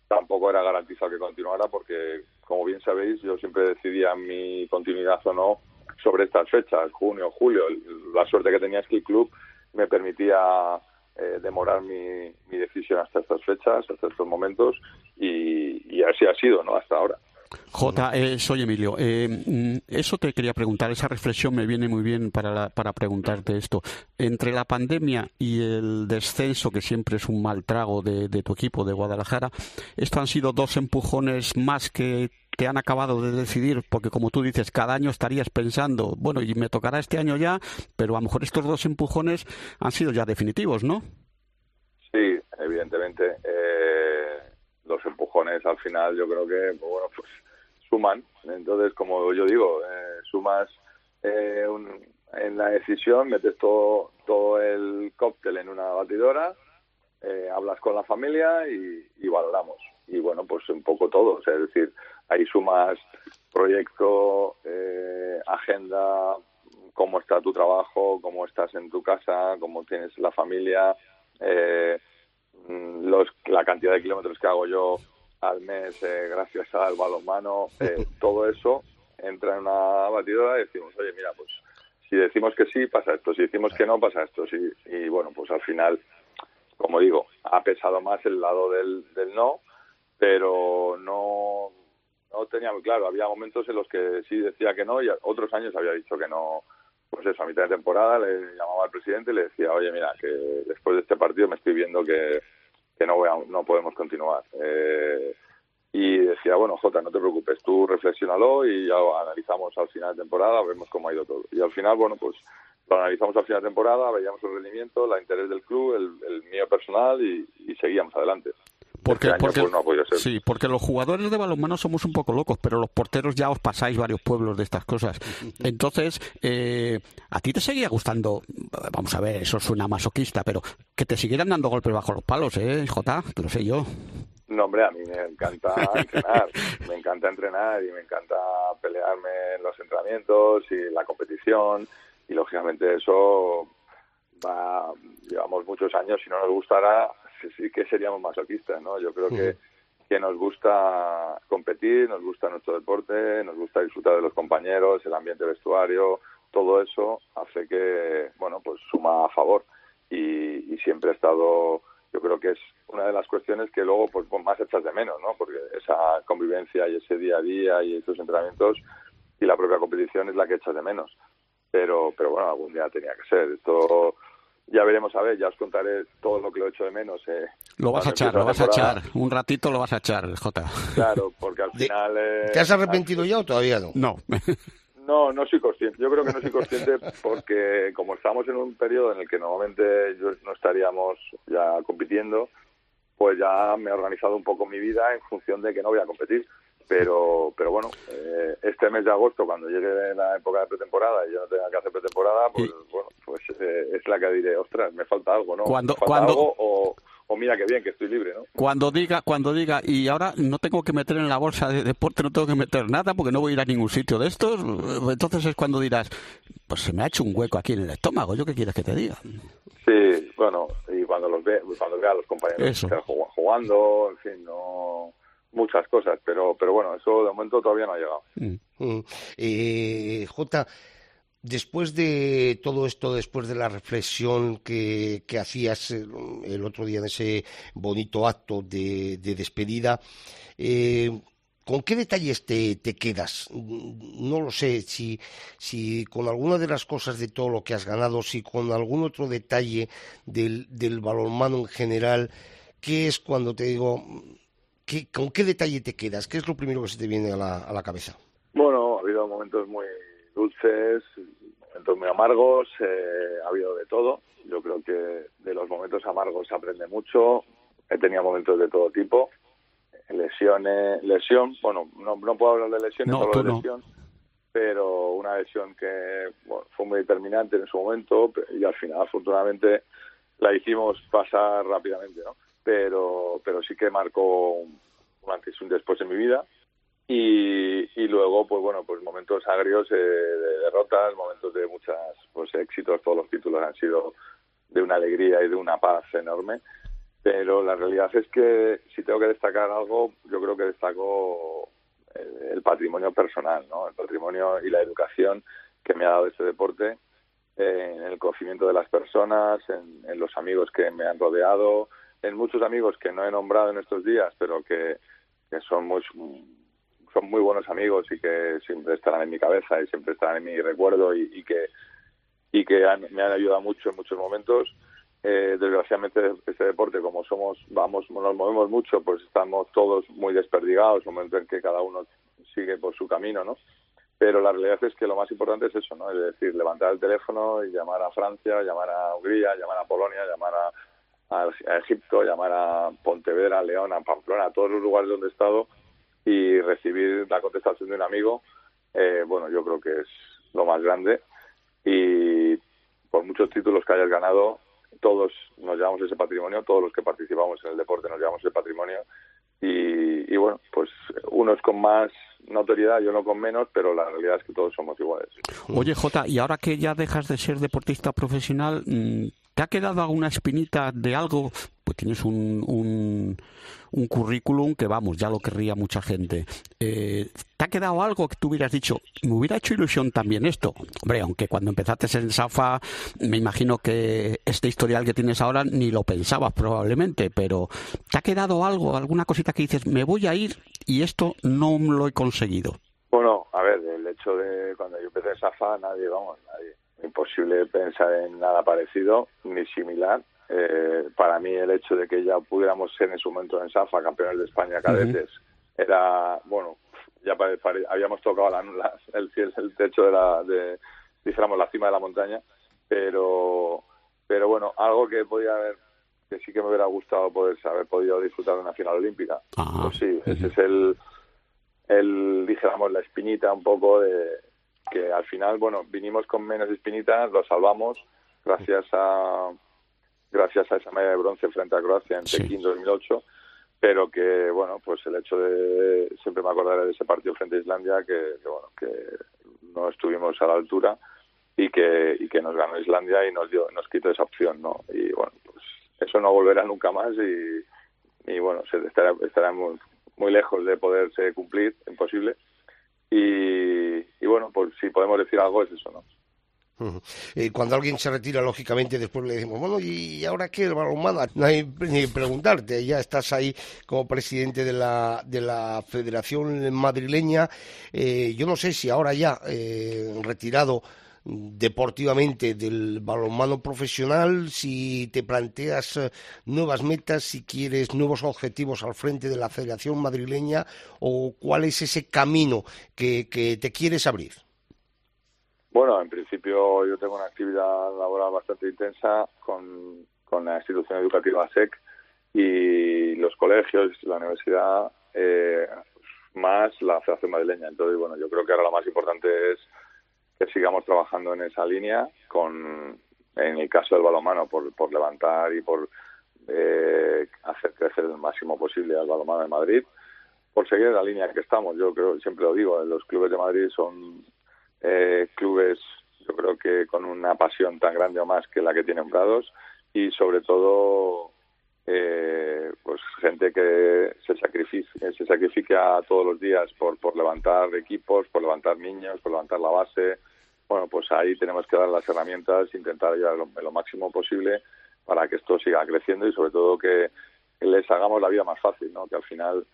tampoco era garantizado que continuara porque, como bien sabéis, yo siempre decidía mi continuidad o no sobre estas fechas, junio, julio. La suerte que tenía es que el club me permitía eh, demorar mi, mi, decisión hasta estas fechas, hasta estos momentos, y, y así ha sido, ¿no? Hasta ahora. J, eh, soy Emilio. Eh, mm, eso te quería preguntar, esa reflexión me viene muy bien para, para preguntarte esto. Entre la pandemia y el descenso, que siempre es un mal trago de, tu equipo de Guadalajara, ¿esto han sido dos empujones más que te han acabado de decidir? Porque como tú dices, cada año estarías pensando, bueno, y me tocará este año ya, pero a lo mejor estos dos empujones han sido ya definitivos, ¿no? Sí, evidentemente. Eh, los empujones al final yo creo que, bueno, pues suman. Entonces, como yo digo, eh, sumas eh, en la decisión, metes todo, todo el cóctel en una batidora, eh, hablas con la familia y, valoramos. Y bueno, pues un poco todo. es decir, ahí sumas proyecto, agenda, cómo está tu trabajo, cómo estás en tu casa, cómo tienes la familia, mm, los, la cantidad de kilómetros que hago yo al mes eh, gracias al balonmano, eh, todo eso entra en una batidora y decimos, oye, mira, pues si decimos que sí, pasa esto, si decimos que no, pasa esto. Sí, y bueno, pues al final, como digo, ha pesado más el lado del, del no, pero no, no tenía muy claro. Había momentos en los que sí decía que no y otros años había dicho que no. Pues eso, a mitad de temporada le llamaba al presidente y le decía, oye, mira, que después de este partido me estoy viendo que, que no, voy no podemos continuar. Eh, y decía, bueno, Jota, no te preocupes, tú reflexionalo y ya analizamos al final de temporada, vemos cómo ha ido todo. Y al final, bueno, pues lo analizamos al final de temporada, veíamos el rendimiento, la interés del club, el, mío personal y, seguíamos adelante. Porque, este porque, pues, Sí, porque los jugadores de balonmano somos un poco locos, pero los porteros ya os pasáis varios pueblos de estas cosas. Entonces, eh, ¿a ti te seguía gustando? Vamos a ver, eso suena masoquista, pero que te siguieran dando golpes bajo los palos, ¿eh, Jota? Que lo sé yo. No, hombre, a mí me encanta entrenar, me encanta entrenar y me encanta pelearme en los entrenamientos y la competición y lógicamente eso va, llevamos muchos años, si no nos gustara, sí que seríamos masoquistas, ¿no? Yo creo que, que nos gusta competir, nos gusta nuestro deporte, nos gusta disfrutar de los compañeros, el ambiente vestuario, todo eso hace que, bueno, pues suma a favor y, y siempre he estado yo creo que es una de las cuestiones que luego pues, pues, más echas de menos, ¿no? Porque esa convivencia y ese día a día y esos entrenamientos y la propia competición es la que echas de menos. Pero, pero bueno, algún día tenía que ser. Esto ya veremos a ver, ya os contaré todo lo que lo echo de menos. Eh, lo vas a echar, lo vas a echar. Un ratito lo vas a echar, Jota. Claro, porque al final... Eh, ¿Te has arrepentido ya o todavía no? No. No, no soy consciente. Yo creo que no soy consciente porque como estamos en un periodo en el que normalmente no estaríamos ya compitiendo, pues ya me he organizado un poco mi vida en función de que no voy a competir. Pero, pero bueno, eh, este mes de agosto, cuando llegue la época de pretemporada y yo no tenga que hacer pretemporada, pues bueno, pues eh, es la que diré, ostras, me falta algo, ¿no? Cuando, cuando... o, o mira qué bien que estoy libre, ¿no? Cuando diga, cuando diga, y ahora no tengo que meter en la bolsa de deporte, no tengo que meter nada porque no voy a ir a ningún sitio de estos, entonces es cuando dirás, pues se me ha hecho un hueco aquí en el estómago, ¿yo qué quieres que te diga? Sí, bueno, y cuando los ve, cuando vea a los compañeros jugando, en fin, no muchas cosas, pero pero bueno, eso de momento todavía no ha llegado. Mm. Mm. Eh, J, Después de todo esto, después de la reflexión que, hacías eh, el otro día en ese bonito acto de, despedida, eh, ¿con qué detalles te, quedas? No lo sé, si, si con alguna de las cosas de todo lo que has ganado, si con algún otro detalle del, del balonmano en general, ¿qué es cuando te digo, ¿con qué detalle te quedas? ¿Qué es lo primero que se te viene a la, a la cabeza? Bueno, ha habido momentos muy dulces, momentos muy amargos, eh, ha habido de todo. Yo creo que de los momentos amargos se aprende mucho. He tenido momentos de todo tipo. Lesiones, lesión, bueno, no, no puedo hablar de lesiones, solo de lesión, pero una lesión que fue muy determinante en su momento y al final, afortunadamente, la hicimos pasar rápidamente, ¿no? Pero, pero sí que marcó un antes y un después en mi vida. Y, luego pues bueno pues momentos agrios eh, de derrotas momentos de muchas pues éxitos. Todos los títulos han sido de una alegría y de una paz enorme. Pero la realidad es que si tengo que destacar algo yo creo que destaco el, patrimonio personal no el patrimonio y la educación que me ha dado este deporte en el conocimiento de las personas en los amigos que me han rodeado en muchos amigos que no he nombrado en estos días pero que, son muy son muy buenos amigos y que siempre estarán en mi cabeza y siempre estarán en mi recuerdo y, que y que me han ayudado mucho en muchos momentos. Eh, desgraciadamente este deporte como somos vamos nos movemos mucho pues estamos todos muy desperdigados un momento en que cada uno sigue por su camino no pero la realidad es que lo más importante es eso no es decir levantar el teléfono y llamar a Francia llamar a Hungría llamar a Polonia llamar a, a Egipto llamar a Pontevedra León a Pamplona a todos los lugares donde he estado y recibir la contestación de un amigo, eh, bueno, yo creo que es lo más grande y por muchos títulos que hayas ganado, todos nos llevamos ese patrimonio, todos los que participamos en el deporte nos llevamos ese patrimonio y, y bueno, pues unos con más notoriedad, yo no con menos, pero la realidad es que todos somos iguales. Oye, Jota, y ahora que ya dejas de ser deportista profesional, mm, ¿te ha quedado alguna espinita de algo? Pues tienes un, un, un currículum que, vamos, ya lo querría mucha gente. Eh, ¿Te ha quedado algo que tú hubieras dicho? Me hubiera hecho ilusión también esto. Hombre, aunque cuando empezaste en Safa, me imagino que este historial que tienes ahora ni lo pensabas probablemente, pero ¿te ha quedado algo, alguna cosita que dices, me voy a ir y esto no lo he conseguido? Bueno, a ver, el hecho de cuando yo empecé en Safa, nadie, vamos, nadie. Imposible pensar en nada parecido ni similar. Eh, para mí el hecho de que ya pudiéramos ser en su momento en Safa campeones de España cadetes era, bueno, ya habíamos tocado la, el, el techo de la, de, dijéramos, la cima de la montaña, pero, pero bueno, algo que podía haber, que sí que me hubiera gustado poder haber podido disfrutar de una final olímpica. Ah, pues sí, ese es el, el, dijéramos, la espinita un poco de que al final, bueno, vinimos con menos espinitas, lo salvamos gracias a gracias a esa medalla de bronce frente a Croacia en Pekín 2008 pero que bueno pues el hecho de siempre me acordaré de ese partido frente a Islandia que, bueno que no estuvimos a la altura y que y que nos ganó Islandia y nos dio nos quitó esa opción no y bueno pues eso no volverá nunca más y, y bueno se estará, estaremos muy lejos de poderse cumplir imposible y, y bueno pues si podemos decir algo es eso no eh, cuando alguien se retira, lógicamente, después le decimos, bueno, ¿y ahora qué el? No hay ni preguntarte, ya estás ahí como presidente de la, de la Federación Madrileña. Eh, yo no sé si ahora ya, eh, retirado deportivamente del balonmano profesional, si te planteas nuevas metas, si quieres nuevos objetivos al frente de la Federación Madrileña o cuál es ese camino que te quieres abrir. Bueno, en principio yo tengo una actividad laboral bastante intensa con, con la institución educativa SEC y los colegios, la universidad, eh, más la Federación Madrileña. Entonces, bueno, yo creo que ahora lo más importante es que sigamos trabajando en esa línea, con, en el caso del balonmano, por, por levantar y por eh, hacer crecer el máximo posible al balonmano de Madrid, por seguir la línea que estamos. Yo creo, siempre lo digo, los clubes de Madrid son eh, clubes, yo creo que con una pasión tan grande o más que la que tienen Prados y sobre todo eh, pues gente que se sacrifica, se sacrifica todos los días por, por levantar equipos, por levantar niños, por levantar la base. Bueno, pues ahí tenemos que dar las herramientas, intentar llevar lo, lo máximo posible para que esto siga creciendo y sobre todo que les hagamos la vida más fácil, ¿no? Que al final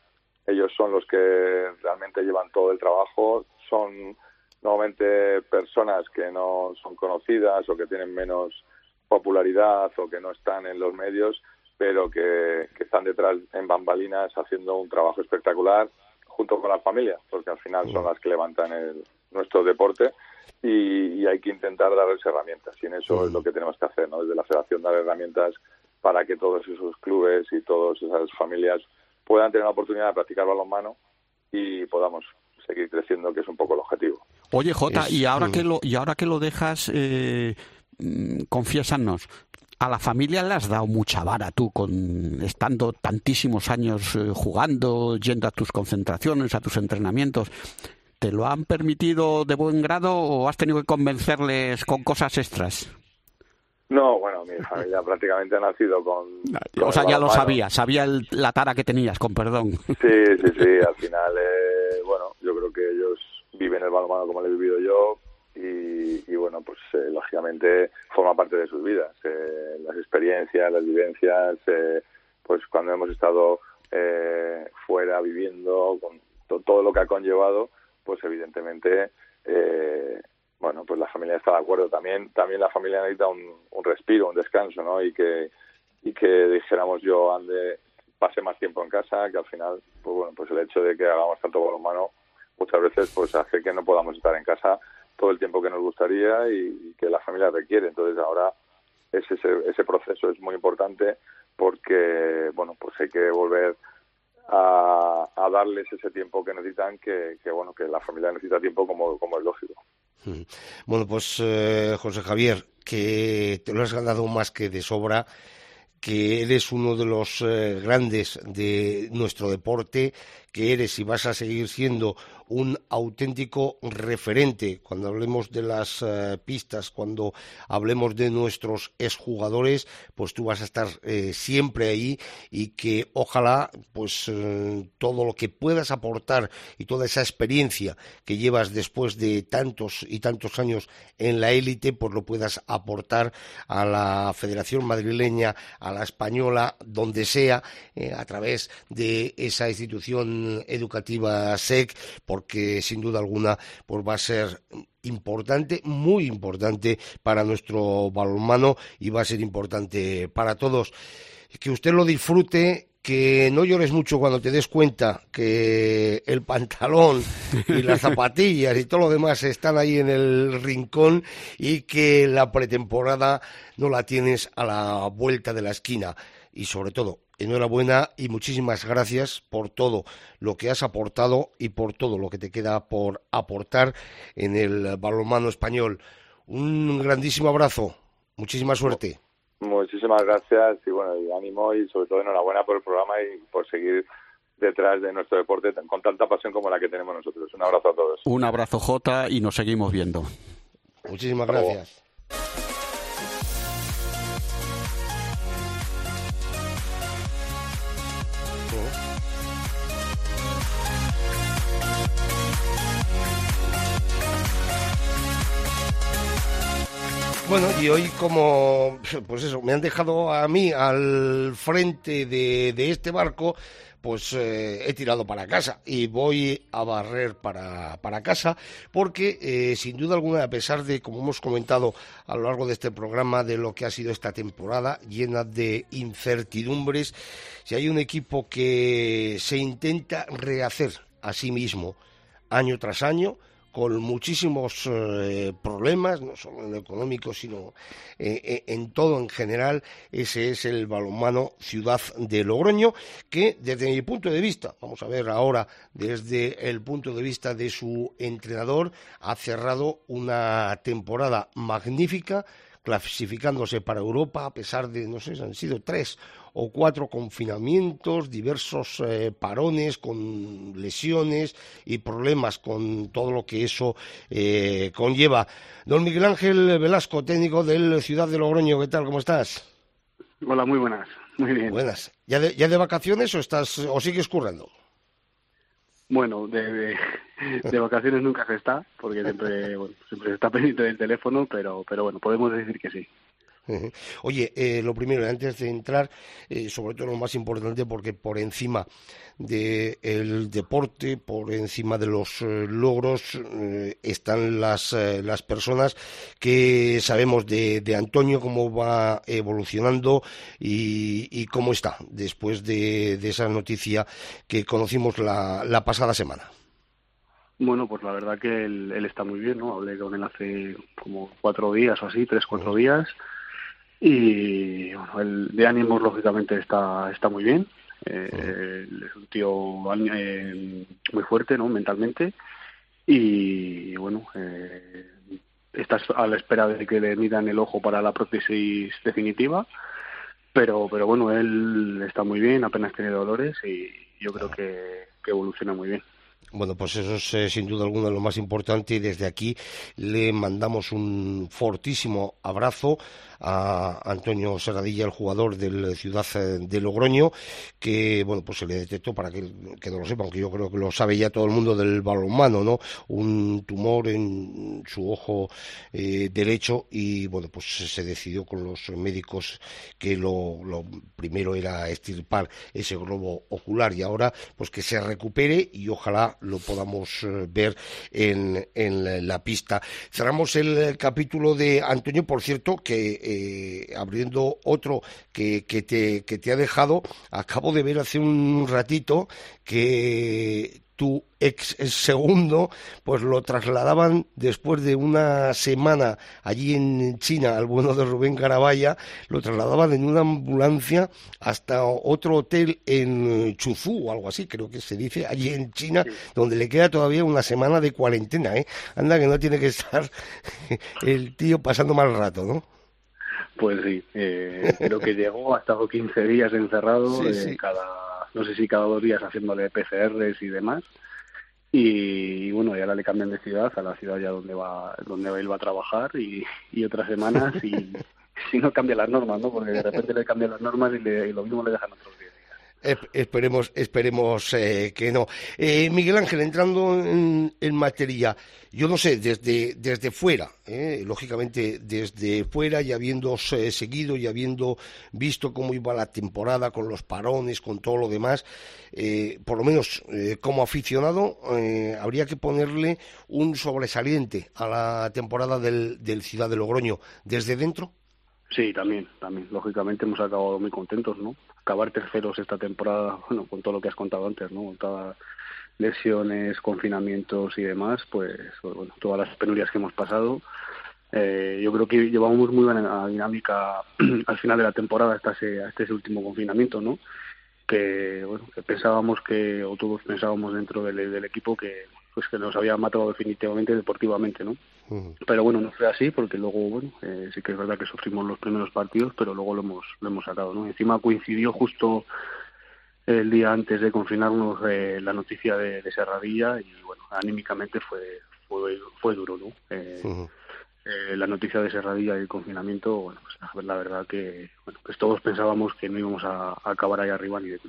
ellos son los que realmente llevan todo el trabajo, son normalmente personas que no son conocidas o que tienen menos popularidad o que no están en los medios, pero que, están detrás en bambalinas haciendo un trabajo espectacular junto con las familias, porque al final son las que levantan el, nuestro deporte y, hay que intentar darles herramientas. Y en eso es lo que tenemos que hacer, ¿no? desde la federación dar herramientas para que todos esos clubes y todas esas familias puedan tener la oportunidad de practicar balonmano y podamos seguir creciendo, que es un poco el objetivo. Oye, Jota, y ahora que lo y ahora que lo dejas, eh, mm, confiésanos, a la familia le has dado mucha vara tú, con estando tantísimos años eh, jugando, yendo a tus concentraciones, a tus entrenamientos. ¿Te lo han permitido de buen grado o has tenido que convencerles con cosas extras? No, bueno, mi familia prácticamente ha nacido con... o sea, ya lo sabía, sabía la tara que tenías, con perdón. Sí, sí, sí, al final, eh, bueno, yo creo que ellos viven el balonmano como lo he vivido yo y, bueno, pues eh, lógicamente forma parte de sus vidas. Eh, las experiencias, las vivencias, pues cuando hemos estado fuera viviendo, con todo lo que ha conllevado, pues evidentemente bueno, pues la familia está de acuerdo. También, también la familia necesita un, un respiro, un descanso, ¿no? Y que, y que dijéramos yo ande, pase más tiempo en casa, que al final, pues bueno, pues el hecho de que hagamos tanto balonmano muchas veces pues hace que no podamos estar en casa todo el tiempo que nos gustaría y, que la familia requiere. Entonces ahora ese, ese proceso es muy importante porque, bueno, pues hay que volver a, a darles ese tiempo que necesitan, que, que, bueno, que la familia necesita tiempo como, como es lógico. Bueno, pues eh, José Javier, que te lo has ganado más que de sobra, que eres uno de los eh, grandes de nuestro deporte, que eres y vas a seguir siendo un auténtico referente. Cuando hablemos de las eh, pistas, cuando hablemos de nuestros exjugadores, pues tú vas a estar eh, siempre ahí y que ojalá pues eh, todo lo que puedas aportar y toda esa experiencia que llevas después de tantos y tantos años en la élite, pues lo puedas aportar a la Federación Madrileña, a la española, donde sea, a través de esa institución educativa SEC, porque sin duda alguna pues va a ser importante, muy importante para nuestro balonmano y va a ser importante para todos. Que usted lo disfrute, que no llores mucho cuando te des cuenta que el pantalón y las zapatillas y todo lo demás están ahí en el rincón y que la pretemporada no la tienes a la vuelta de la esquina. Y sobre todo, enhorabuena y muchísimas gracias por todo lo que has aportado y por todo lo que te queda por aportar en el balonmano español. Un grandísimo abrazo, muchísima suerte. Muchísimas gracias y bueno, y ánimo y sobre todo enhorabuena por el programa y por seguir detrás de nuestro deporte con tanta pasión como la que tenemos nosotros. Un abrazo a todos. Un abrazo Jota y nos seguimos viendo. Muchísimas gracias. Bueno, y hoy como, pues eso, me han dejado a mí al frente de, este barco, pues eh, he tirado para casa y voy a barrer para, para casa porque eh, sin duda alguna, a pesar de, como hemos comentado a lo largo de este programa, de lo que ha sido esta temporada llena de incertidumbres, si hay un equipo que se intenta rehacer a sí mismo año tras año, con muchísimos eh, problemas, no solo en lo económico, sino eh, eh, en todo en general. Ese es el balonmano Ciudad de Logroño, que desde mi punto de vista, vamos a ver ahora desde el punto de vista de su entrenador, ha cerrado una temporada magnífica clasificándose para Europa a pesar de, no sé, han sido tres o cuatro confinamientos, diversos eh, parones con lesiones y problemas con todo lo que eso eh, conlleva. Don Miguel Ángel Velasco, técnico del Ciudad de Logroño, ¿qué tal? ¿Cómo estás? Hola, muy buenas. Muy bien. Buenas. ¿Ya de, ya de vacaciones o estás o sigues currando? Bueno, de, de, vacaciones nunca se está, porque siempre, bueno, siempre se está pendiente del teléfono, pero, pero bueno, podemos decir que sí. Oye, eh, lo primero, antes de entrar, eh, sobre todo lo más importante, porque por encima del deporte, por encima de los eh, logros, están las, las personas que sabemos de, Antonio, cómo va evolucionando y, cómo está después de, esa noticia que conocimos la, la pasada semana. Bueno, pues la verdad que él, él, está muy bien, ¿no? Hablé con él hace como cuatro días o así, tres, cuatro días. Y bueno, el de ánimos lógicamente está, está muy bien. Eh, es un tío eh, muy fuerte, ¿no? Mentalmente. Y bueno, eh, estás a la espera de que le midan el ojo para la prótesis definitiva. Pero, pero bueno, él está muy bien, apenas tiene dolores y yo creo que evoluciona muy bien. Bueno, pues eso es eh, sin duda alguna lo más importante y desde aquí le mandamos un fortísimo abrazo a Antonio Serradilla, el jugador del Ciudad de Logroño, que bueno, pues se le detectó para que, que no lo sepa, aunque yo creo que lo sabe ya todo el mundo del balonmano, ¿no? Un tumor en su ojo eh, derecho y bueno, pues se decidió con los médicos que lo, lo primero era estirpar ese globo ocular y ahora pues que se recupere y ojalá lo podamos eh, ver en, en la pista. Cerramos el capítulo de Antonio, por cierto, que eh, abriendo otro que, que, te, que te ha dejado, acabo de ver hace un ratito que tu ex segundo, pues lo trasladaban después de una semana allí en China, al bueno de Rubén Carabaya, lo trasladaban en una ambulancia hasta otro hotel en Chuzú o algo así, creo que se dice, allí en China, donde le queda todavía una semana de cuarentena, ¿eh? Anda que no tiene que estar el tío pasando mal rato, ¿no? Pues sí, eh, creo que llegó, ha estado 15 días encerrado, eh, cada no sé si cada dos días haciéndole PCRs y demás. y, bueno, y ahora le cambian de ciudad a la ciudad ya donde va, donde él va a trabajar y, y otras semanas y si no cambia las normas, ¿no? Porque de repente le cambian las normas y, le, y lo mismo le dejan otros días esperemos, esperemos eh, que no. Eh, Miguel Ángel, entrando en, materia, yo no sé, desde, desde fuera, eh, lógicamente desde fuera y habiendo seguido y habiendo visto cómo iba la temporada con los parones, con todo lo demás, por lo menos como aficionado, habría que ponerle un sobresaliente a la temporada del, del Ciudad de Logroño. ¿Desde dentro? Sí, también, también. Lógicamente hemos acabado muy contentos, ¿no? Acabar terceros esta temporada, bueno, con todo lo que has contado antes, ¿no? Todas lesiones, confinamientos y demás, pues, bueno, todas las penurias que hemos pasado. Eh, yo creo que llevamos muy buena dinámica al final de la temporada hasta ese, hasta ese último confinamiento, ¿no? Que, bueno, que pensábamos que, o todos pensábamos dentro del, del equipo que, pues que nos había matado definitivamente deportivamente, ¿no? Pero bueno, no fue así porque luego, bueno, eh, sí que es verdad que sufrimos los primeros partidos, pero luego lo hemos, lo hemos sacado, ¿no? Encima coincidió justo el día antes de confinarnos eh, la noticia de, de, Serradilla y bueno, anímicamente fue, fue, fue duro, ¿no? Eh, eh, la noticia de Serradilla y el confinamiento, bueno, pues la verdad que, bueno, pues todos pensábamos que no íbamos a, a acabar ahí arriba ni de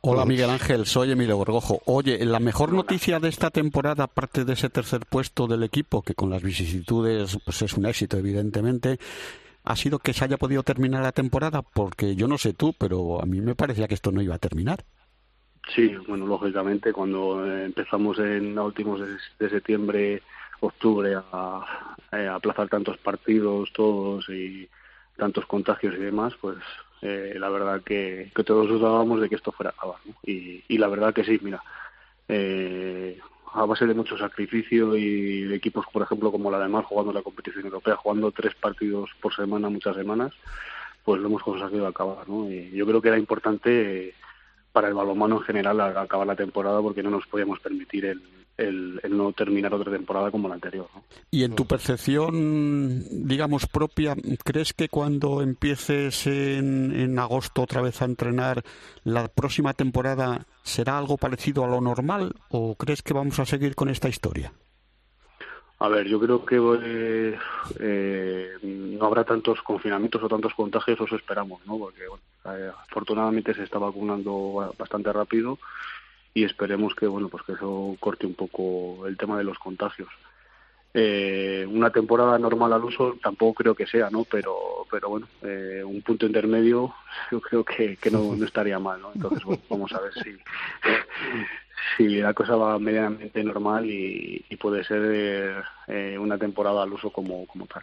Hola Miguel Ángel, soy Emilio Gorgojo. Oye, la mejor noticia de esta temporada, aparte de ese tercer puesto del equipo, que con las vicisitudes pues es un éxito evidentemente, ha sido que se haya podido terminar la temporada, porque yo no sé tú, pero a mí me parecía que esto no iba a terminar. Sí, bueno, lógicamente cuando eh, empezamos en últimos de, septiembre, octubre a, eh, a aplazar tantos partidos todos y tantos contagios y demás, pues eh, la verdad que, que, todos dudábamos de que esto fuera a acabar. Y, y, la verdad que sí, mira, eh, a base de mucho sacrificio y de equipos, por ejemplo, como la de Mar, jugando la competición europea, jugando tres partidos por semana, muchas semanas, pues lo hemos conseguido acabar. ¿no? Y yo creo que era importante para el balonmano en general acabar la temporada porque no nos podíamos permitir el, el, no terminar otra temporada como la anterior. Y en tu percepción, digamos, propia, ¿crees que cuando empieces en, en agosto otra vez a entrenar, la próxima temporada será algo parecido a lo normal o crees que vamos a seguir con esta historia? A ver, yo creo que eh, eh, no habrá tantos confinamientos o tantos contagios, eso esperamos, ¿no? Porque eh, afortunadamente se está vacunando bastante rápido y esperemos que bueno pues que eso corte un poco el tema de los contagios eh, una temporada normal al uso tampoco creo que sea no pero pero bueno eh, un punto intermedio yo creo que, que no, no, estaría mal no entonces vamos a ver si si la cosa va medianamente normal y, puede ser eh, una temporada al uso como como tal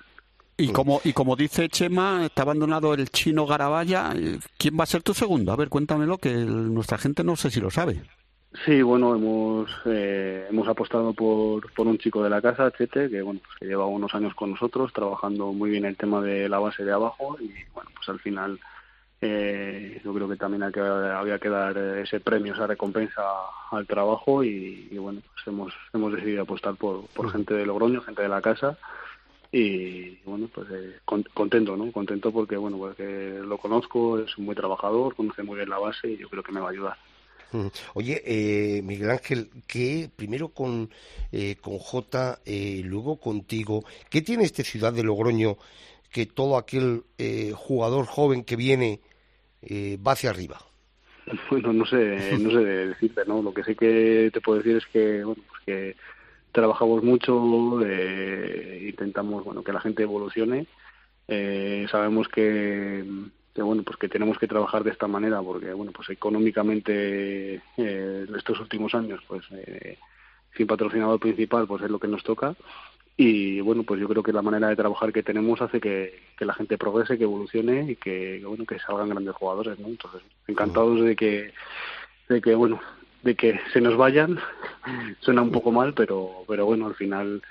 y como, y como dice Chema, está abandonado el chino Garabaya. ¿Quién va a ser tu segundo? A ver, cuéntamelo, que nuestra gente no sé si lo sabe. Sí, bueno, hemos eh, hemos apostado por, por un chico de la casa, Chete, que bueno, pues que lleva unos años con nosotros, trabajando muy bien el tema de la base de abajo y bueno, pues al final eh, yo creo que también había que dar ese premio, esa recompensa al trabajo y, bueno, pues hemos hemos decidido apostar por, por gente de Logroño, gente de la casa y bueno, pues eh, contento, ¿no? Contento porque bueno, porque lo conozco, es un muy trabajador, conoce muy bien la base y yo creo que me va a ayudar. Oye, eh, Miguel Ángel, que primero con, eh, con J, eh, luego contigo, ¿qué tiene este ciudad de Logroño que todo aquel eh, jugador joven que viene eh, va hacia arriba? Bueno, no sé, no sé decirte, ¿no? Lo que sí que te puedo decir es que, bueno, pues que trabajamos mucho, eh, intentamos, bueno, que la gente evolucione. Eh, sabemos que que bueno pues que tenemos que trabajar de esta manera porque bueno pues económicamente eh, estos últimos años pues eh, sin patrocinador principal pues es lo que nos toca. Y bueno pues yo creo que la manera de trabajar que tenemos hace que, que la gente progrese que evolucione y que bueno que salgan grandes jugadores no entonces encantados de que de que bueno de que se nos vayan. Suena un poco mal pero pero bueno al final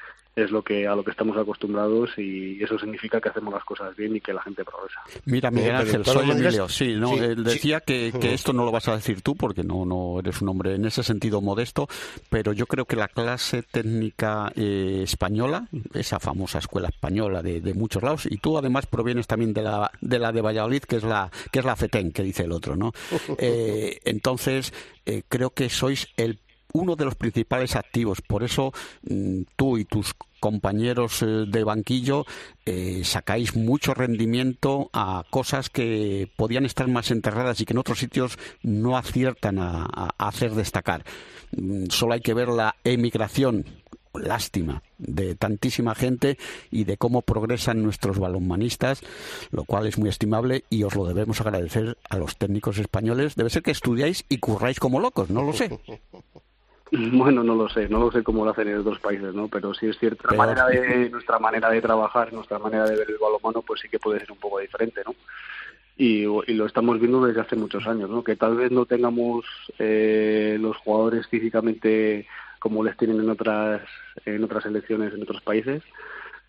es lo que a lo que estamos acostumbrados y eso significa que hacemos las cosas bien y que la gente progresa. Mira, Miguel Ángel, soy Emilio. Sí, no, decía que, que, esto no lo vas a decir tú porque no, no eres un hombre en ese sentido modesto, pero yo creo que la clase técnica eh, española, esa famosa escuela española de, de, muchos lados, y tú además provienes también de la de la de Valladolid, que es la que es la FETEN, que dice el otro, ¿no? Eh, entonces eh, creo que sois el uno de los principales activos. Por eso mm, tú y tus compañeros eh, de banquillo eh, sacáis mucho rendimiento a cosas que podían estar más enterradas y que en otros sitios no aciertan a, hacer destacar. Mm, solo hay que ver la emigración lástima de tantísima gente y de cómo progresan nuestros balonmanistas, lo cual es muy estimable y os lo debemos agradecer a los técnicos españoles. Debe ser que estudiáis y curráis como locos, no lo sé. Bueno, no lo sé, no lo sé cómo lo hacen en otros países, ¿no? Pero sí es cierto, manera de, nuestra manera de trabajar, nuestra manera de ver el balonmano, pues sí que puede ser un poco diferente, ¿no? Y, lo estamos viendo desde hace muchos años, ¿no? Que tal vez no tengamos eh, los jugadores físicamente como les tienen en otras en otras selecciones en otros países,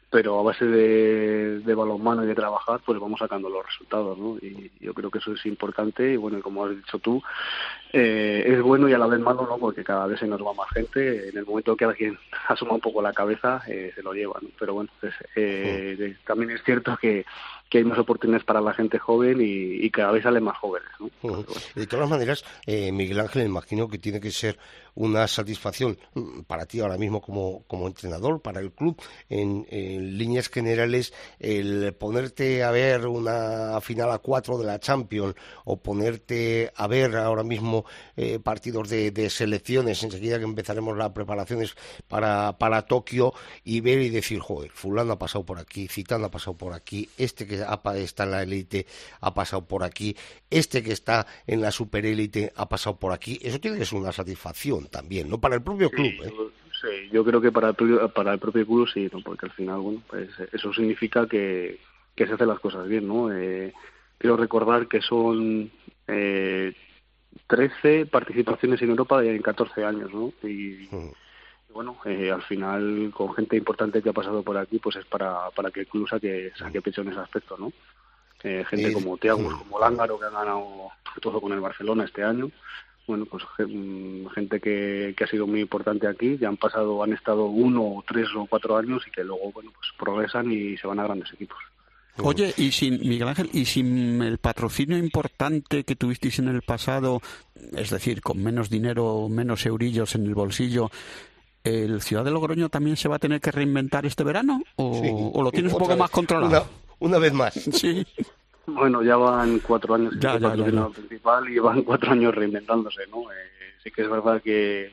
pero a base de, de, balonmano y de trabajar, pues vamos sacando los resultados, ¿no? Y yo creo que eso es importante y bueno, como has dicho tú, eh, es bueno y a la vez malo, ¿no? Porque cada vez se nos va más gente. En el momento que alguien asuma un poco la cabeza, eh, se lo lleva, ¿no? Pero bueno, pues, eh, también es cierto que, que hay más oportunidades para la gente joven y, y cada vez salen más jóvenes, ¿no? De todas maneras, eh, Miguel Ángel, imagino que tiene que ser una satisfacción mm, para ti ahora mismo como, como entrenador, para el club, en, líneas generales, el ponerte a ver una final a cuatro de la Champions o ponerte a ver ahora mismo eh, partidos de, de, selecciones, enseguida que empezaremos las preparaciones para, para Tokio y ver y decir, joder, fulano ha pasado por aquí, citando ha pasado por aquí, este que está en la élite ha pasado por aquí, este que está en la superélite ha pasado por aquí, eso tiene que ser una satisfacción también, ¿no? Para el propio club, ¿eh? Sí, yo creo que para el, para el propio club sí, ¿no? porque al final, bueno, pues eso significa que, que se hacen las cosas bien, ¿no? Eh, quiero recordar que son eh, 13 participaciones en Europa en 14 años, ¿no? Y, bueno, eh, al final con gente importante que ha pasado por aquí, pues es para, para que el club saque, saque pecho en ese aspecto, ¿no? Eh, gente como Tiago, como Lángaro, que ha ganado todo con el Barcelona este año, bueno, pues mm, gente que, que ha sido muy importante aquí, ya han pasado, han estado uno o tres o cuatro años y que luego, bueno, pues progresan y se van a grandes equipos. Oye, y sin Miguel Ángel, y sin el patrocinio importante que tuvisteis en el pasado, es decir, con menos dinero, menos eurillos en el bolsillo, ¿el Ciudad de Logroño también se va a tener que reinventar este verano? ¿O, lo tienes un poco más controlado? Una, vez más. Sí. Bueno, ya van cuatro años en el principal y van cuatro años reinventándose, ¿no? Eh, sí que es verdad que,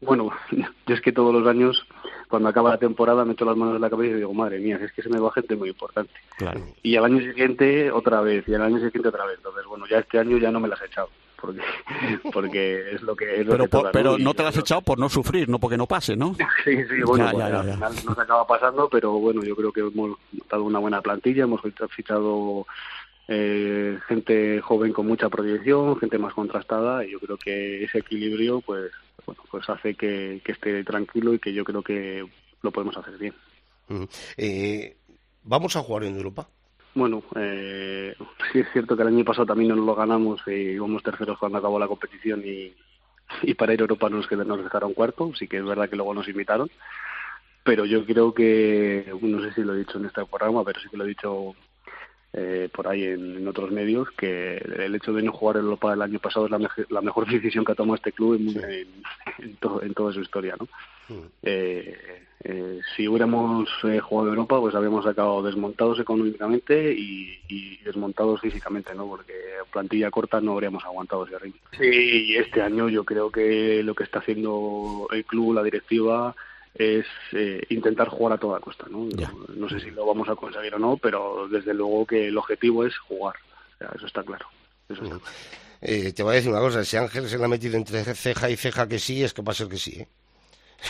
bueno, yo es que todos los años, cuando acaba la temporada, meto las manos en la cabeza y digo, madre mía, es que se me va gente muy importante. Claro. Y al año siguiente otra vez, y al año siguiente otra vez. Entonces, bueno, ya este año ya no me las he echado. Porque, porque es lo que es pero, pero ¿no? te las has echado por no sufrir no porque no pase no sí sí bueno pues, al final no se acaba pasando pero bueno yo creo que hemos dado una buena plantilla hemos fichado eh, gente joven con mucha proyección, gente más contrastada y yo creo que ese equilibrio pues bueno pues hace que, esté tranquilo y que yo creo que lo podemos hacer bien. Eh, ¿Vamos a jugar en Europa? Bueno, eh, sí es cierto que el año pasado también nos lo ganamos y íbamos terceros cuando acabó la competición y, y para ir a Europa nos, nos dejaron cuarto, sí que es verdad que luego nos invitaron, pero yo creo que, no sé si lo he dicho en este programa, pero sí que lo he dicho eh, por ahí en, otros medios que el hecho de no jugar en Europa el año pasado es la, mejor decisión que ha tomado este club en, en, toda su historia. ¿no? Eh, eh, si hubiéramos jugado en Europa, pues habríamos acabado desmontados económicamente y, y, desmontados físicamente, ¿no? porque plantilla corta no habríamos aguantado ese ritmo. Sí, y este año yo creo que lo que está haciendo el club, la directiva, es eh, intentar jugar a toda costa. ¿no? ¿no? sé si lo vamos a conseguir o no, pero desde luego que el objetivo es jugar. eso está claro. Eh, te voy a decir una cosa, si Ángel se la ha metido entre ceja y ceja que sí, es que va a ser que sí. ¿eh?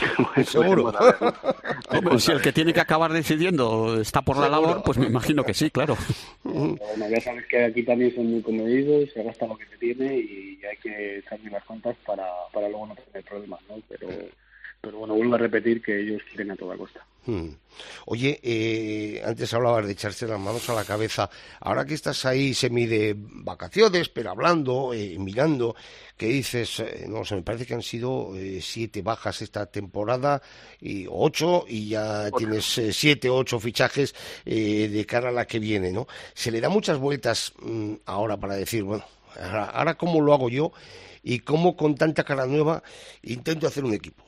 Seguro. si el que tiene que acabar decidiendo está por la labor, pues me imagino que sí, claro. Bueno, ya sabes que aquí también son muy comedidos, se gasta lo que se tiene y hay que echarle las cuentas para, para luego no tener problemas, ¿no? Pero pero bueno, vuelvo a repetir que ellos quieren a toda costa. Hmm. Oye, eh, antes hablabas de echarse las manos a la cabeza. Ahora que estás ahí semi de vacaciones, pero hablando, eh, mirando, ¿qué dices? Eh, no sé, me parece que han sido siete bajas esta temporada, y ocho, y ya tienes siete, ocho fichajes de cara a la que viene, ¿no? Se le da muchas vueltas mm, ahora para decir, bueno, ahora, ahora cómo lo hago yo y cómo con tanta cara nueva intento hacer un equipo.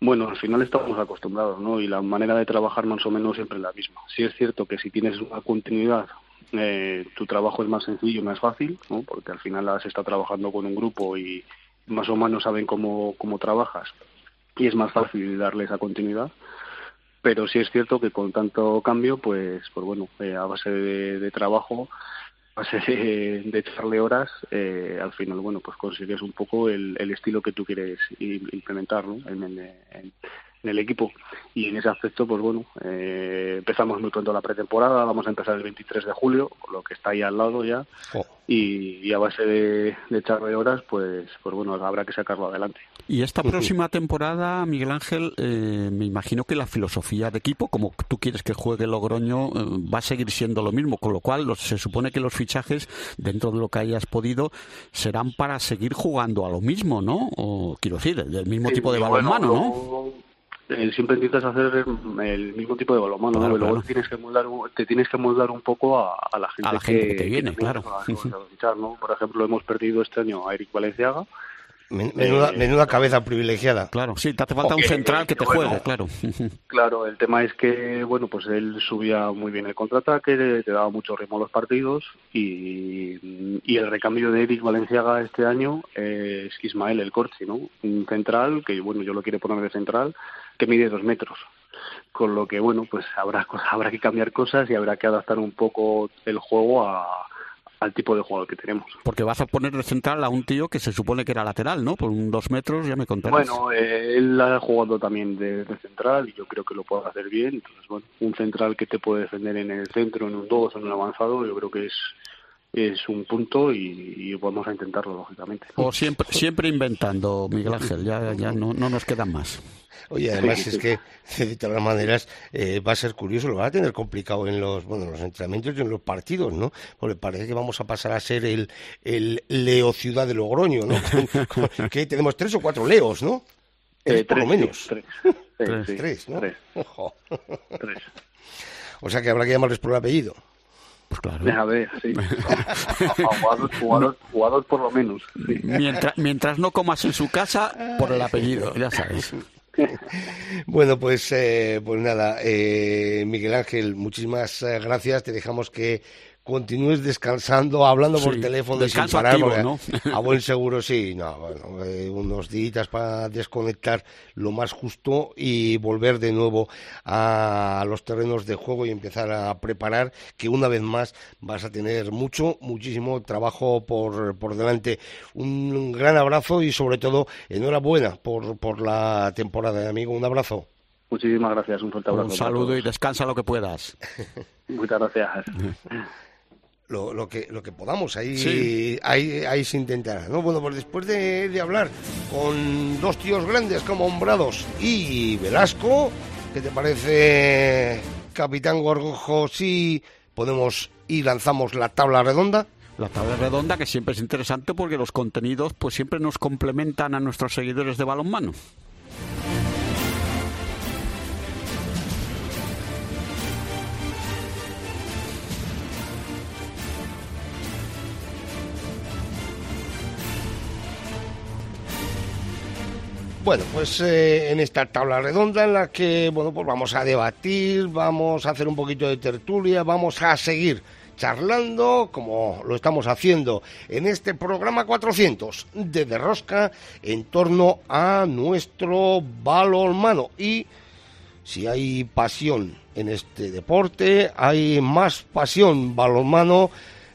Bueno, al final estamos acostumbrados, ¿no? Y la manera de trabajar más o menos siempre es la misma. Sí es cierto que si tienes una continuidad, eh, tu trabajo es más sencillo más fácil, ¿no? Porque al final has estado trabajando con un grupo y más o menos saben cómo, cómo trabajas y es más fácil darle esa continuidad. Pero sí es cierto que con tanto cambio, pues, pues bueno, eh, a base de trabajo base de, echarle horas, eh, al final, bueno, pues consigues un poco el, estilo que tú quieres implementar ¿no? en, el equipo. Y en ese aspecto, pues bueno, eh, empezamos muy pronto la pretemporada, vamos a empezar el 23 de julio, lo que está ahí al lado ya. Oh. Y, a base de, echarle horas, pues, pues bueno, habrá que sacarlo adelante. Y esta próxima temporada, Miguel Ángel, eh, me imagino que la filosofía de equipo, como tú quieres que juegue Logroño, eh, va a seguir siendo lo mismo, con lo cual se supone que los fichajes, dentro de lo que hayas podido, serán para seguir jugando a lo mismo, ¿no? O quiero decir, del mismo tipo de balonmano, ¿no? Eh, siempre intentas hacer el mismo tipo de balonmano, ¿no? luego tienes que moldar, te tienes que moldar un poco a, la gente, que, viene, claro. Por ejemplo, hemos perdido este año a Eric Valenciaga, Menuda, eh, menuda, cabeza privilegiada. Claro, sí, te hace falta un central que te juegue, claro. Claro, el tema es que, bueno, pues él subía muy bien el contraataque, te daba mucho ritmo a los partidos y, y el recambio de Eric Valenciaga este año es Ismael El Corchi, ¿no? Un central que, bueno, yo lo quiero poner de central, que mide dos metros. Con lo que, bueno, pues habrá, habrá que cambiar cosas y habrá que adaptar un poco el juego a al tipo de jugador que tenemos. Porque vas a poner de central a un tío que se supone que era lateral, ¿no? Por un dos metros, ya me contarás. Bueno, eh, él ha jugado también de, central y yo creo que lo puede hacer bien. Entonces, bueno, un central que te puede defender en el centro, en un dos, en un avanzado, yo creo que es es un punto y, vamos a intentarlo, lógicamente. O siempre, siempre inventando, Miguel Ángel, ya, ya no, no nos quedan más. Oye, además es que de todas maneras eh, va a ser curioso, lo van a tener complicado en los bueno los entrenamientos y en los partidos, ¿no? Porque parece que vamos a pasar a ser el, el Leo Ciudad de Logroño, ¿no? que tenemos tres o cuatro Leos, ¿no? Tres, por lo menos. Tres, tres, ¿no? Tres. O sea que habrá que llamarles por el apellido. Pues claro. A ver, sí. jugador, por lo menos. Mientras, mientras no comas en su casa, por el apellido, ya sabes. Bueno, pues, eh, pues nada, eh, Miguel Ángel, muchísimas eh, gracias. Te dejamos que continúes descansando, hablando por teléfono sin parar, ¿no? a buen seguro sí, no, bueno, eh, unos días para desconectar lo más justo y volver de nuevo a los terrenos de juego y empezar a preparar que una vez más vas a tener mucho, muchísimo trabajo por, por delante. Un gran abrazo y sobre todo enhorabuena por, por la temporada, amigo, un abrazo. Muchísimas gracias, un fuerte abrazo. Un saludo y descansa lo que puedas. Muchas gracias. lo, lo, que, lo que podamos, ahí, ahí, ahí, se intentará. ¿no? Bueno, pues después de, de, hablar con dos tíos grandes como Hombrados y Velasco, ¿qué te parece, Capitán Gorgojo, si podemos y lanzamos la tabla redonda? La tabla redonda que siempre es interesante porque los contenidos pues siempre nos complementan a nuestros seguidores de balonmano. Bueno, pues eh, en esta tabla redonda en la que, bueno, pues vamos a debatir, vamos a hacer un poquito de tertulia, vamos a seguir charlando, como lo estamos haciendo en este programa 400 de Derrosca, en torno a nuestro balonmano. Y si hay pasión en este deporte, hay más pasión balonmano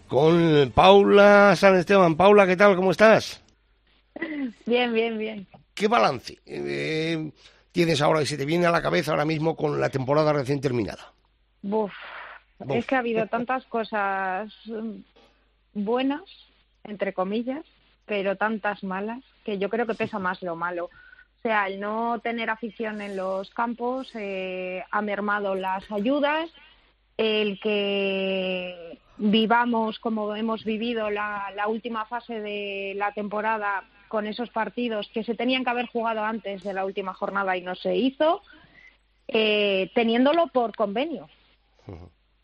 con Paula San Esteban. Paula, ¿qué tal? ¿Cómo estás? Bien, bien, bien. ¿Qué balance eh, tienes ahora y se te viene a la cabeza ahora mismo con la temporada recién terminada? Es que ha habido tantas cosas buenas, entre comillas, pero tantas malas, que yo creo que pesa más lo malo. O sea, el no tener afición en los campos eh, ha mermado las ayudas, el que vivamos como hemos vivido la, última fase de la temporada con esos partidos que se tenían que haber jugado antes de la última jornada y no se hizo, eh, teniéndolo por convenio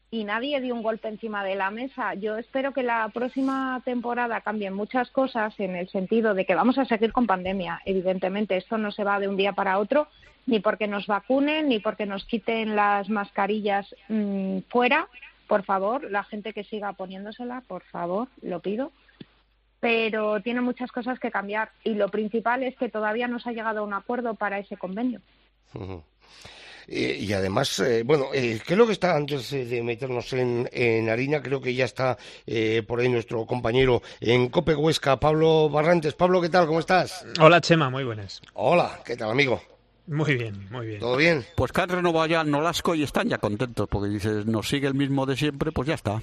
y nadie dio un golpe encima de la mesa. Yo espero que la próxima temporada cambien muchas cosas en el sentido de que vamos a seguir con pandemia. Evidentemente, esto no se va de un día para otro, ni porque nos vacunen, ni porque nos quiten las mascarillas mm, fuera. Por favor, la gente que siga poniéndosela, por favor, lo pido. Pero tiene muchas cosas que cambiar y lo principal es que todavía no se ha llegado a un acuerdo para ese convenio. Eh, y además, eh, bueno, eh, ¿qué es lo que está antes de meternos en, en harina? Creo que ya está por ahí nuestro compañero en Cope Huesca, Pablo Barrantes. Pablo, ¿qué tal? ¿Cómo estás? Hola, Chema, muy buenas. Hola, ¿qué tal, amigo? Muy bien, muy bien. ¿Todo bien? Pues que han renovado ya Nolasco y están ya contentos, porque dices, nos sigue el mismo de siempre, pues ya está.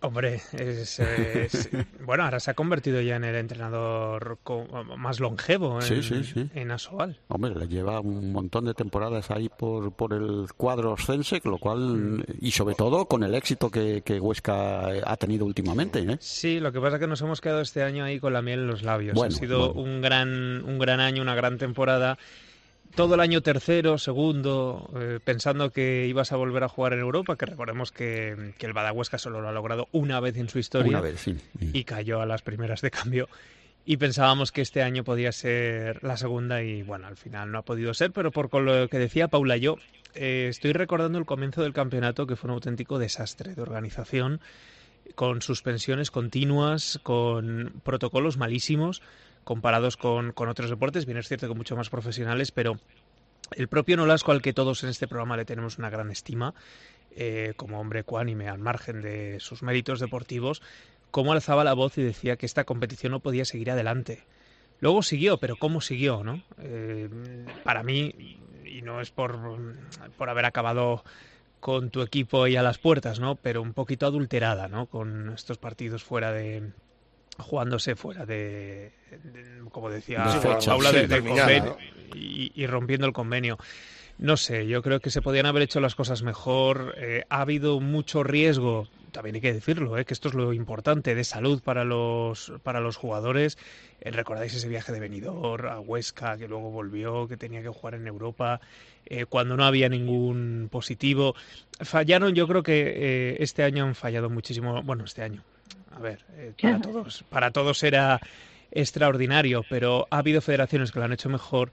Hombre, es, bueno, ahora se ha convertido ya en el entrenador más longevo en, en Asobal. Hombre, le lleva un montón de temporadas ahí por, por el cuadro oscense, lo cual, mm. y sobre todo con el éxito que, Huesca ha tenido últimamente. ¿eh? Sí, lo que pasa es que nos hemos quedado este año ahí con la miel en los labios. ha sido un, gran, un gran año, una gran temporada todo el año tercero, segundo, eh, pensando que ibas a volver a jugar en Europa, que recordemos que, el Badahuesca solo lo ha logrado una vez en su historia. Una vez, sí. Y cayó a las primeras de cambio. Y pensábamos que este año podía ser la segunda y bueno, al final no ha podido ser, pero por lo que decía Paula, yo eh, estoy recordando el comienzo del campeonato que fue un auténtico desastre de organización, con suspensiones continuas, con protocolos malísimos comparados con, otros deportes, bien es cierto que mucho más profesionales, pero el propio Nolasco, al que todos en este programa le tenemos una gran estima, eh, como hombre cuánime al margen de sus méritos deportivos, cómo alzaba la voz y decía que esta competición no podía seguir adelante. Luego siguió, pero ¿cómo siguió? ¿no? Eh, para mí, y no es por, por haber acabado con tu equipo y a las puertas, ¿no? Pero un poquito adulterada, ¿no? Con estos partidos fuera de, jugándose fuera de, como decía Paula, de, del convenio y, rompiendo el convenio. No sé, yo creo que se podían haber hecho las cosas mejor. Eh, ha habido mucho riesgo, también hay que decirlo, eh, que esto es lo importante, de salud para los, para los jugadores. Eh, Recordáis ese viaje de Benidorm a Huesca, que luego volvió, que tenía que jugar en Europa, cuando no había ningún positivo. Fallaron, yo creo que este año han fallado muchísimo, bueno, este año, a ver, eh, para todos, para todos era extraordinario, pero ha habido federaciones que lo han hecho mejor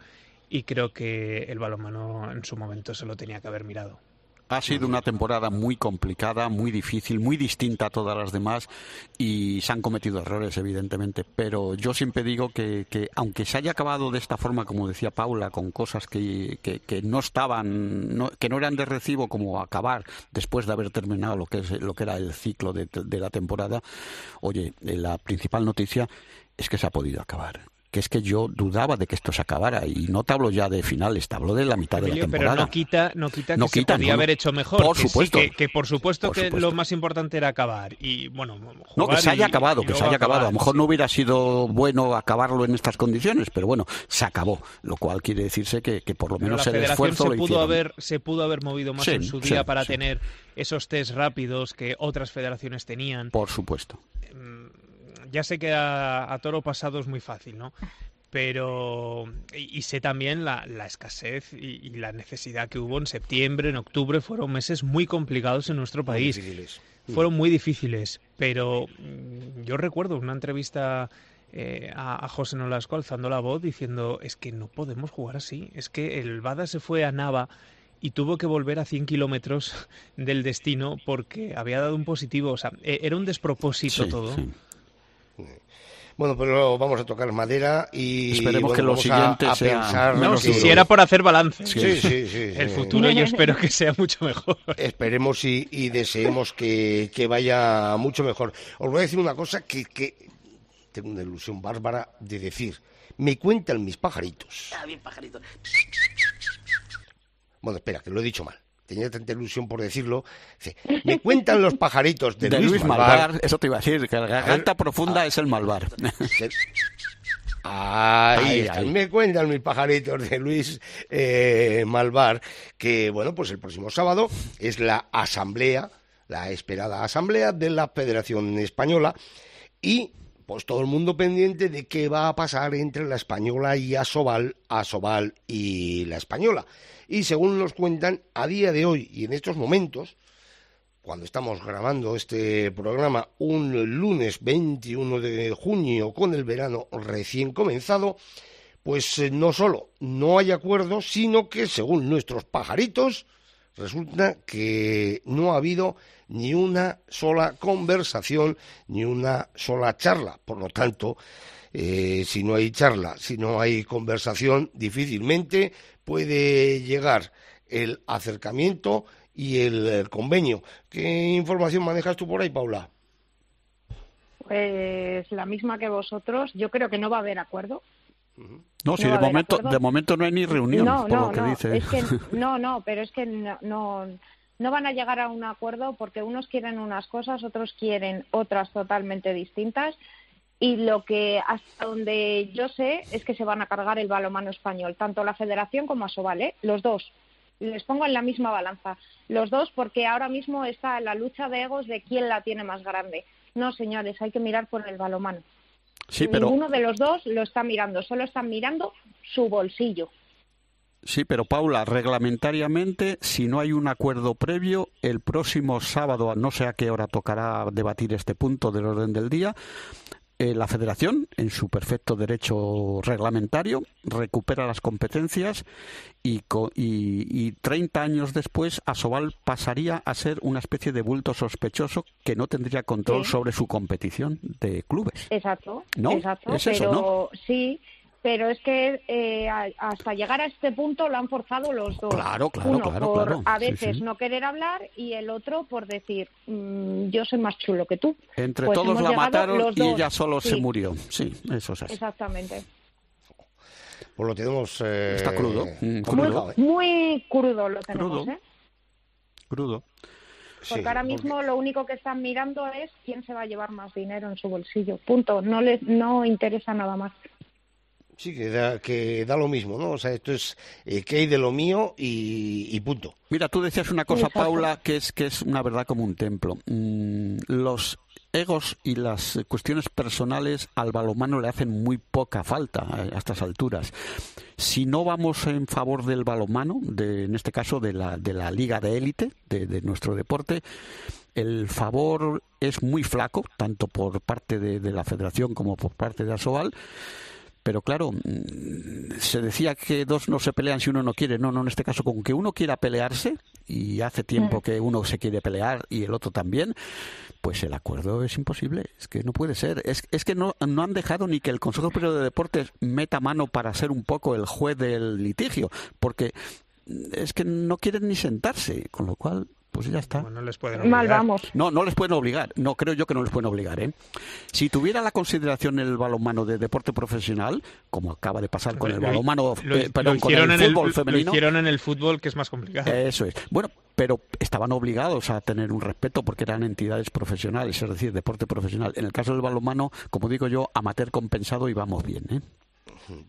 y creo que el balonmano en su momento se lo tenía que haber mirado. Ha sido una temporada muy complicada, muy difícil, muy distinta a todas las demás y se han cometido errores, evidentemente. Pero yo siempre digo que, aunque se haya acabado de esta forma, como decía Paula, con cosas que, que, no estaban, que no eran de recibo, como acabar después de haber terminado lo que, es, lo que era el ciclo de, de la temporada, oye, la principal noticia es que se ha podido acabar que es que yo dudaba de que esto se acabara y no te hablo ya de finales, te hablo de la mitad de la temporada. Pero no quita, no quita que se podía haber hecho mejor. Por supuesto. que, por supuesto que lo más importante era acabar y bueno, no que se haya acabado, que se haya acabado. A lo mejor no hubiera sido bueno acabarlo en estas condiciones, pero bueno, se acabó, lo cual quiere decirse que, por lo menos el esfuerzo se pudo haber se pudo haber movido más en su día para tener esos test rápidos que otras federaciones tenían. Por supuesto. Ya sé que a, toro pasado es muy fácil, ¿no? pero y, sé también la, escasez y, la necesidad que hubo en septiembre, en octubre, fueron meses muy complicados en nuestro país. fueron muy difíciles, pero mm, yo recuerdo una entrevista eh, a, José Nolasco alzando la voz diciendo es que no podemos jugar así, es que el Bada se fue a Nava y tuvo que volver a 100 kilómetros del destino porque había dado un positivo, o sea, e, era un despropósito todo. Bueno, pero vamos a tocar madera y esperemos que lo siguiente sea no, si, era por hacer balance. Sí, sí, sí. El futuro yo espero que sea mucho mejor. Esperemos y, deseemos que, vaya mucho mejor. Os voy a decir una cosa que, que tengo una ilusión bárbara de decir. Me cuentan mis pajaritos. Ah, bien, pajaritos. Bueno, espera, que lo he dicho mal tenía tanta ilusión por decirlo. me cuentan los pajaritos de, Luis, Malvar. Eso te iba a decir, que la garganta profunda es el Malvar. Ahí, me cuentan mis pajaritos de Luis eh, Malvar que, bueno, pues el próximo sábado es la asamblea, la esperada asamblea de la Federación Española y pues todo el mundo pendiente de qué va a pasar entre la española y Asobal, Asobal y la española. Y según nos cuentan, a día de hoy y en estos momentos, cuando estamos grabando este programa un lunes 21 de junio con el verano recién comenzado, pues eh, no solo no hay acuerdo, sino que según nuestros pajaritos, resulta que no ha habido ni una sola conversación, ni una sola charla. Por lo tanto, eh, si no hay charla, si no hay conversación, difícilmente puede llegar el acercamiento y el, convenio. ¿Qué información manejas tú por ahí, Paula? Pues la misma que vosotros. Yo creo que no va a haber acuerdo. No, si de momento, de momento no hay ni reunión, no, por lo que dice. Es que, no, no, pero es que no, no, no van a llegar a un acuerdo porque unos quieren unas cosas, otros quieren otras totalmente distintas. Y lo que hasta donde yo sé es que se van a cargar el balomano español, tanto la Federación como Asobal, ¿eh? los dos les pongo en la misma balanza. Los dos, porque ahora mismo está la lucha de egos de quién la tiene más grande. No, señores, hay que mirar por el balomano. Sí, pero... Ninguno de los dos lo está mirando, solo están mirando su bolsillo. Sí, pero Paula, reglamentariamente, si no hay un acuerdo previo, el próximo sábado, no sé a qué hora tocará debatir este punto del orden del día, eh, la Federación, en su perfecto derecho reglamentario, recupera las competencias y, y, 30 años después Asobal pasaría a ser una especie de bulto sospechoso que no tendría control sobre su competición de clubes. Exacto. ¿No? Exacto, ¿Es eso, ¿no? sí, pero es que eh, hasta llegar a este punto lo han forzado los dos. Claro, claro, Uno claro, por a veces no querer hablar y el otro por decir mm, yo soy más chulo que tú. Entre pues todos la mataron y ella solo se murió. Sí, eso es así. Exactamente. Pues lo tenemos. Eh, Está crudo. Mm, crudo. Muy, crudo lo tenemos, crudo. ¿eh? Crudo. Porque ahora mismo lo único que están mirando es quién se va a llevar más dinero en su bolsillo. Punto. No les no interesa nada más. Sí, que da, que da lo mismo, ¿no? O sea, esto es eh, que hay de lo mío y, punto. Mira, tú decías una cosa, Paula, que es, que es una verdad como un templo. Mm, los egos y las cuestiones personales al balomano le hacen muy poca falta a, estas alturas. Si no vamos en favor del balomano, de, en este caso de la, de la liga de élite, de, de nuestro deporte, el favor es muy flaco, tanto por parte de, de la federación como por parte de Asobal pero claro, mm, se decía que dos no se pelean si uno no quiere. No, no, en este caso, con que uno quiera pelearse, y hace tiempo mm. que uno se quiere pelear y el otro también, pues el acuerdo es imposible. Es que no puede ser. Es, es que no, no han dejado ni que el Consejo Superior de Deportes meta mano para ser un poco el juez del litigio, porque es que no quieren ni sentarse, con lo cual pues ya está. no les pueden obligar. Mal vamos. No, no les pueden obligar. No, creo yo que no les pueden obligar. ¿eh? Si tuviera la consideración el balonmano de deporte profesional, como acaba de pasar con el balonmano, eh, perdón, con el fútbol femenino. Lo hicieron en el fútbol, que es más complicado. Eso es. Bueno, pero estaban obligados a tener un respeto porque eran entidades profesionales, es decir, deporte profesional. En el caso del balonmano, como digo yo, amateur compensado y vamos bien. ¿eh?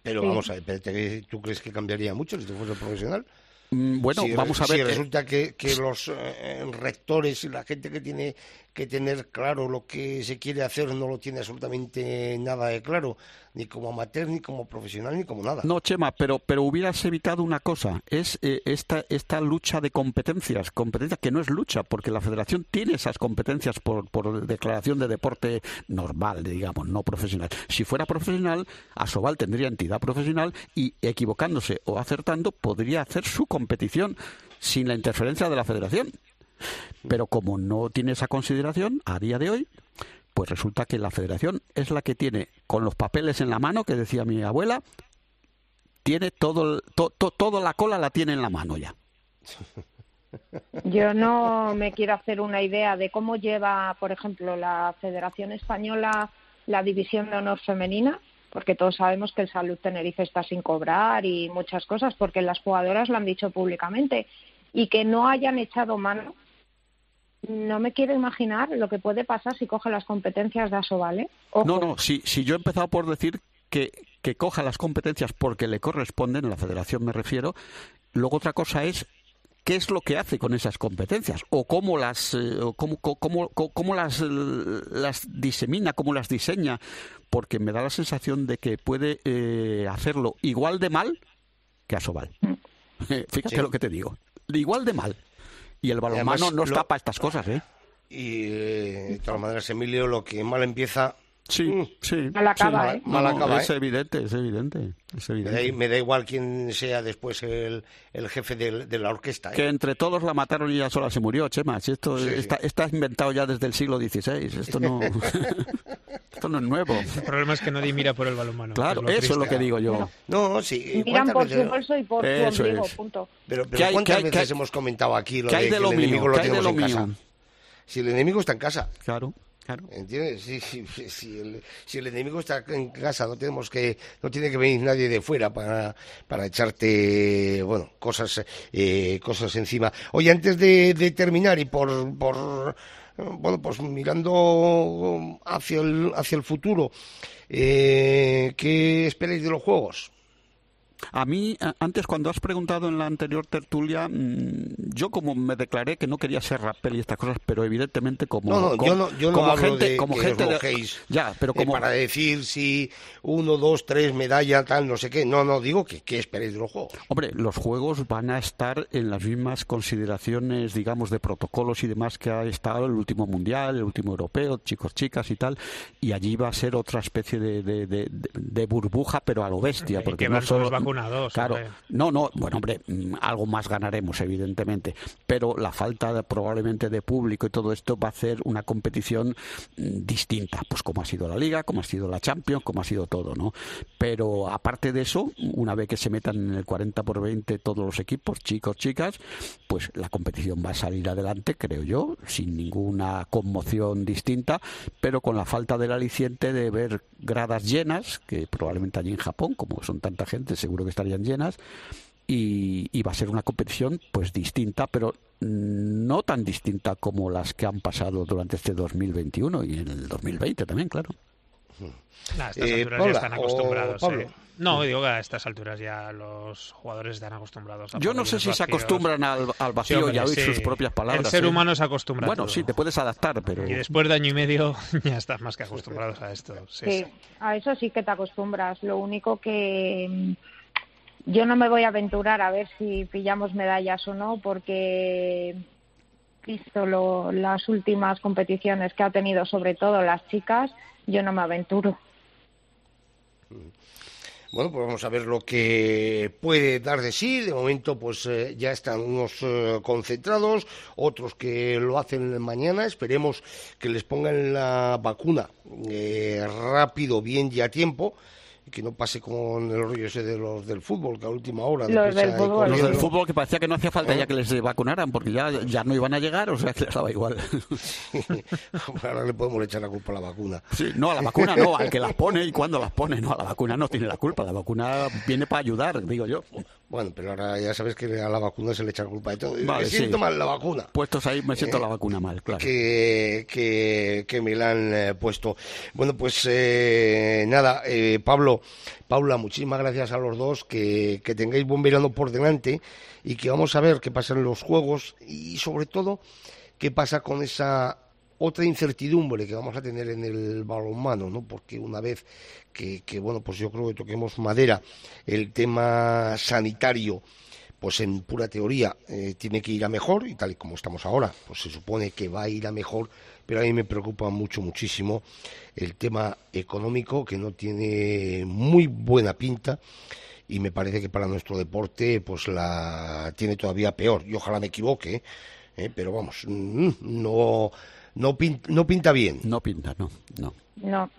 Pero vamos a ver, ¿tú crees que cambiaría mucho si fuese profesional? Mm, bueno, vamos a ver. Si eh, resulta que, que los eh, rectores y la gente que tiene que tener claro lo que se quiere hacer no lo tiene absolutamente nada de claro, ni como amateur, ni como profesional, ni como nada. No, Chema, pero, pero hubieras evitado una cosa, es eh, esta, esta lucha de competencias, competencias que no es lucha, porque la federación tiene esas competencias por, por declaración de deporte normal, digamos, no profesional. Si fuera profesional, Asobal tendría entidad profesional y equivocándose o acertando podría hacer su competición sin la interferencia de la federación. Pero como no tiene esa consideración a día de hoy, pues resulta que la federación es la que tiene con los papeles en la mano, que decía mi abuela, tiene todo, toda la cola la tiene en la mano ya. Yo no me quiero hacer una idea de cómo lleva, por ejemplo, la Federación Española la división de honor femenina, porque todos sabemos que el Salud Tenerife está sin cobrar y muchas cosas, porque las jugadoras lo han dicho públicamente, y que no hayan echado mano no me quiero imaginar lo que puede pasar si coge las competencias de ASO, ¿vale? No, no, si, si yo he empezado por decir que, que coja las competencias porque le corresponden, en la federación me refiero. Luego otra cosa es qué es lo que hace con esas competencias o cómo las eh, cómo, cómo, cómo, las, las disemina, cómo las diseña, porque me da la sensación de que puede eh, hacerlo igual de mal que a Sobal. Mm. Fíjate lo que te digo, igual de mal. Y el balonmano no está para estas cosas, ¿eh? Y de todas maneras, Emilio, lo que mal empieza Sí, mm. sí. Mal acaba, ¿eh? Mal acaba, es evidente, es evidente. Es evidente. Me, da, igual quién sea después el, el jefe de, la orquesta. ¿eh? Que entre todos la mataron y ya sola se murió, Chema. esto está, está, inventado ya desde el siglo XVI. Esto no, esto no es nuevo. El problema es que nadie mira por el balonmano. Claro, eso es lo que digo yo. No, sí. Miran por su bolso y por su ombligo, punto. Pero, pero ¿cuántas veces hemos comentado aquí lo de, que el enemigo lo tenemos en casa? Si el enemigo está en casa. Claro. ¿Entiendes? Si, el, enemigo está en casa, no tenemos que, no tiene que venir nadie de fuera para, para echarte, bueno, cosas, eh, cosas encima. Oye, antes de, terminar y por, por, bueno, pues mirando hacia el, hacia el futuro, eh, ¿qué esperáis de los juegos? A mí, antes cuando has preguntado en la anterior tertulia, mm, yo como me declaré que no quería ser rapel y estas cosas, pero evidentemente como, no, yo no, yo no como gente, de como gente de, ya, pero como para decir si uno, dos, tres medallas, tal, no sé qué. No, no digo que qué esperéis de los juegos. Hombre, los juegos van a estar en las mismas consideraciones, digamos, de protocolos y demás que ha estado el último mundial, el último europeo, chicos, chicas y tal, y allí va a ser otra especie de, de, burbuja, pero a lo bestia, porque no solo Claro, no, no, bueno, hombre, mm, algo más ganaremos, evidentemente, pero la falta probablemente de público y todo esto va a hacer una competición mm, distinta, pues como ha sido la Liga, como ha sido la Champions, como ha sido todo, ¿no? Pero aparte de eso, una vez que se metan en el 40 por 20 todos los equipos, chicos, chicas, pues la competición va a salir adelante, creo yo, sin ninguna conmoción distinta, pero con la falta del aliciente de ver gradas llenas, que probablemente allí en Japón, como son tanta gente, seguro que estarían llenas, y, va a ser una competición pues distinta, pero no tan distinta como las que han pasado durante este 2021 y en el 2020 también, claro. a estas eh, alturas ya están acostumbrados. Eh. No, digo que a estas alturas ya los jugadores están acostumbrados. Yo no sé si se acostumbran al, vacío y a oír sus propias palabras. El ser ¿eh? humano se acostumbra. Bueno, sí, te puedes adaptar, pero. Y después de año y medio ya estás más que acostumbrados a esto. Sí, a eso sí que te acostumbras. Lo único que mm, yo no me voy a aventurar a ver si pillamos medallas o no, porque visto lo, las últimas competiciones que ha tenido, sobre todo las chicas, yo no me aventuro. Bueno, pues vamos a ver lo que puede dar de sí. De momento, pues eh, ya están unos eh, concentrados, otros que lo hacen mañana. Esperemos que les pongan la vacuna eh, rápido, bien y a tiempo que no pase con el rollo ese de los del fútbol, que a última hora... Los del fútbol. Los del fútbol que parecía que no hacía falta ya que les vacunaran, porque ya, ya no iban a llegar, o sea que les daba igual. Ahora le podemos echar la culpa a la vacuna. Sí, no, a la vacuna no, al que las pone y cuando las pone, no, a la vacuna no tiene la culpa, la vacuna viene para ayudar, digo yo. Bueno, pero ahora ya sabes que a la vacuna se le echa culpa de todo. me siento mal la vacuna. Puestos ahí, me siento la vacuna mal, claro. Que, que, que me la han eh, puesto. Bueno, pues eh, nada, eh, Pablo, Paula, muchísimas gracias a los dos. Que, que tengáis buen verano por delante y que vamos a ver qué pasa en los juegos y sobre todo qué pasa con esa otra incertidumbre que vamos a tener en el balonmano, ¿no? Porque una vez que, bueno, pues yo creo que toquemos madera, el tema sanitario, pues en pura teoría eh, tiene que ir a mejor y tal y como estamos ahora, pues se supone que va a ir a mejor, pero a mí me preocupa mucho, muchísimo el tema económico que no tiene muy buena pinta y me parece que para nuestro deporte pues la tiene todavía peor y ojalá me equivoque, ¿eh? pero vamos, mm, no no, no pinta bien. No pinta, no, no. No.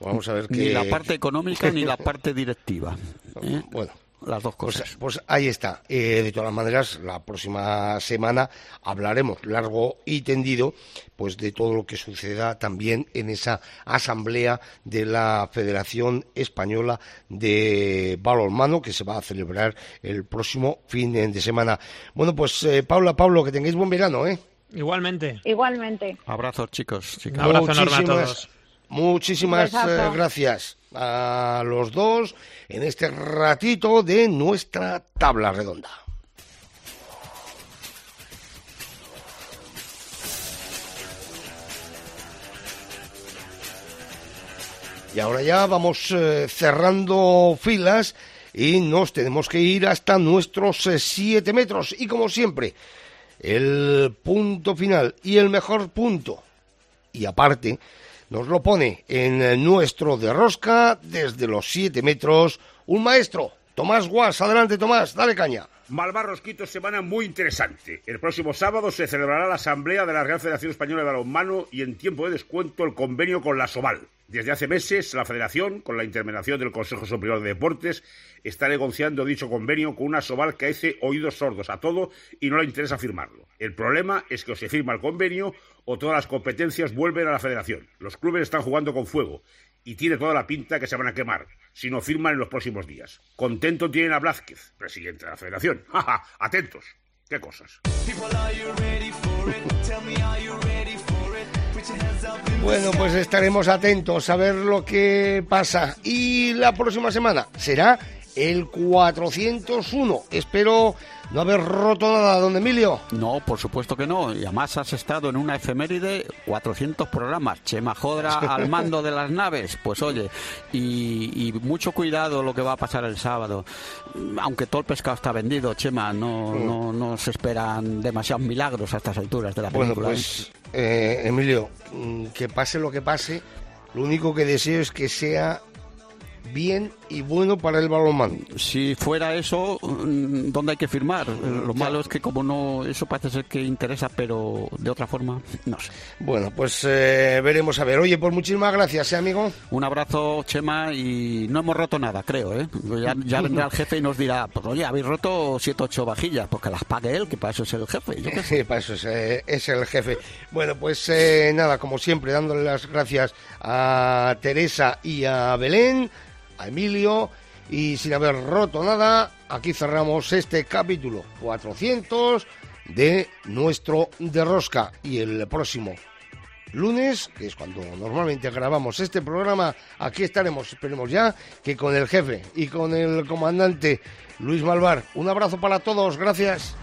Vamos a ver Ni la parte económica ni la parte directiva. ¿eh? Bueno. Las dos pues, cosas. Pues, ahí está. Eh, de todas maneras, la próxima semana hablaremos largo y tendido pues de todo lo que suceda también en esa asamblea de la Federación Española de Balonmano que se va a celebrar el próximo fin de semana. Bueno, pues eh, Paula, Pablo, que tengáis buen verano, ¿eh? Igualmente. Igualmente. Abrazos, chicos. Un abrazo enorme a todos. Muchísimas eh, gracias. a los dos en este ratito de nuestra tabla redonda. Y ahora ya vamos eh, cerrando filas y nos tenemos que ir hasta nuestros 7 eh, metros. Y como siempre, el punto final y el mejor punto. Y aparte, nos lo pone en nuestro de rosca desde los 7 metros un maestro, Tomás Guas. Adelante, Tomás, dale caña. Malvar Rosquito, semana muy interesante. El próximo sábado se celebrará la Asamblea de la Real Federación Española de Balonmano y en tiempo de descuento el convenio con la Somal. Desde hace meses, la Federación, con la intervención del Consejo Superior de Deportes, está negociando dicho convenio con una Sobal que hace oídos sordos a todo y no le interesa firmarlo. El problema es que o se firma el convenio o todas las competencias vuelven a la Federación. Los clubes están jugando con fuego y tiene toda la pinta que se van a quemar si no firman en los próximos días. Contento tienen a Blázquez, presidente de la Federación. Atentos. ¿Qué cosas? Bueno, pues estaremos atentos a ver lo que pasa. Y la próxima semana será el 401. Espero no haber roto nada, don Emilio. No, por supuesto que no. Y además has estado en una efeméride 400 programas. Chema Jodra al mando de las naves. Pues oye, y, mucho cuidado lo que va a pasar el sábado. Aunque todo el pescado está vendido, Chema, no, mm. no, no se esperan demasiados milagros a estas alturas de la película. Bueno, pues, eh, Emilio, mm, que pase lo que pase, lo único que deseo es que sea bien y bueno para el balonmano. Si fuera eso, mm, ¿dónde hay que firmar? Lo malo es que como no, eso parece ser que interesa, pero de otra forma, no sé. Bueno, pues eh, veremos a ver. Oye, pues muchísimas gracias, ¿eh, amigo? Un abrazo, Chema, y no hemos roto nada, creo, ¿eh? Ya, vendrá el jefe y nos dirá, pues oye, habéis roto siete ocho vajillas, porque las pague él, que para eso es el jefe. Sí, para eso es, eh, es, el jefe. Bueno, pues eh, nada, como siempre, dándole las gracias a Teresa y a Belén Emilio y sin haber roto nada, aquí cerramos este capítulo 400 de nuestro de rosca y el próximo lunes, que es cuando normalmente grabamos este programa, aquí estaremos, esperemos ya, que con el jefe y con el comandante Luis Malvar. Un abrazo para todos, gracias.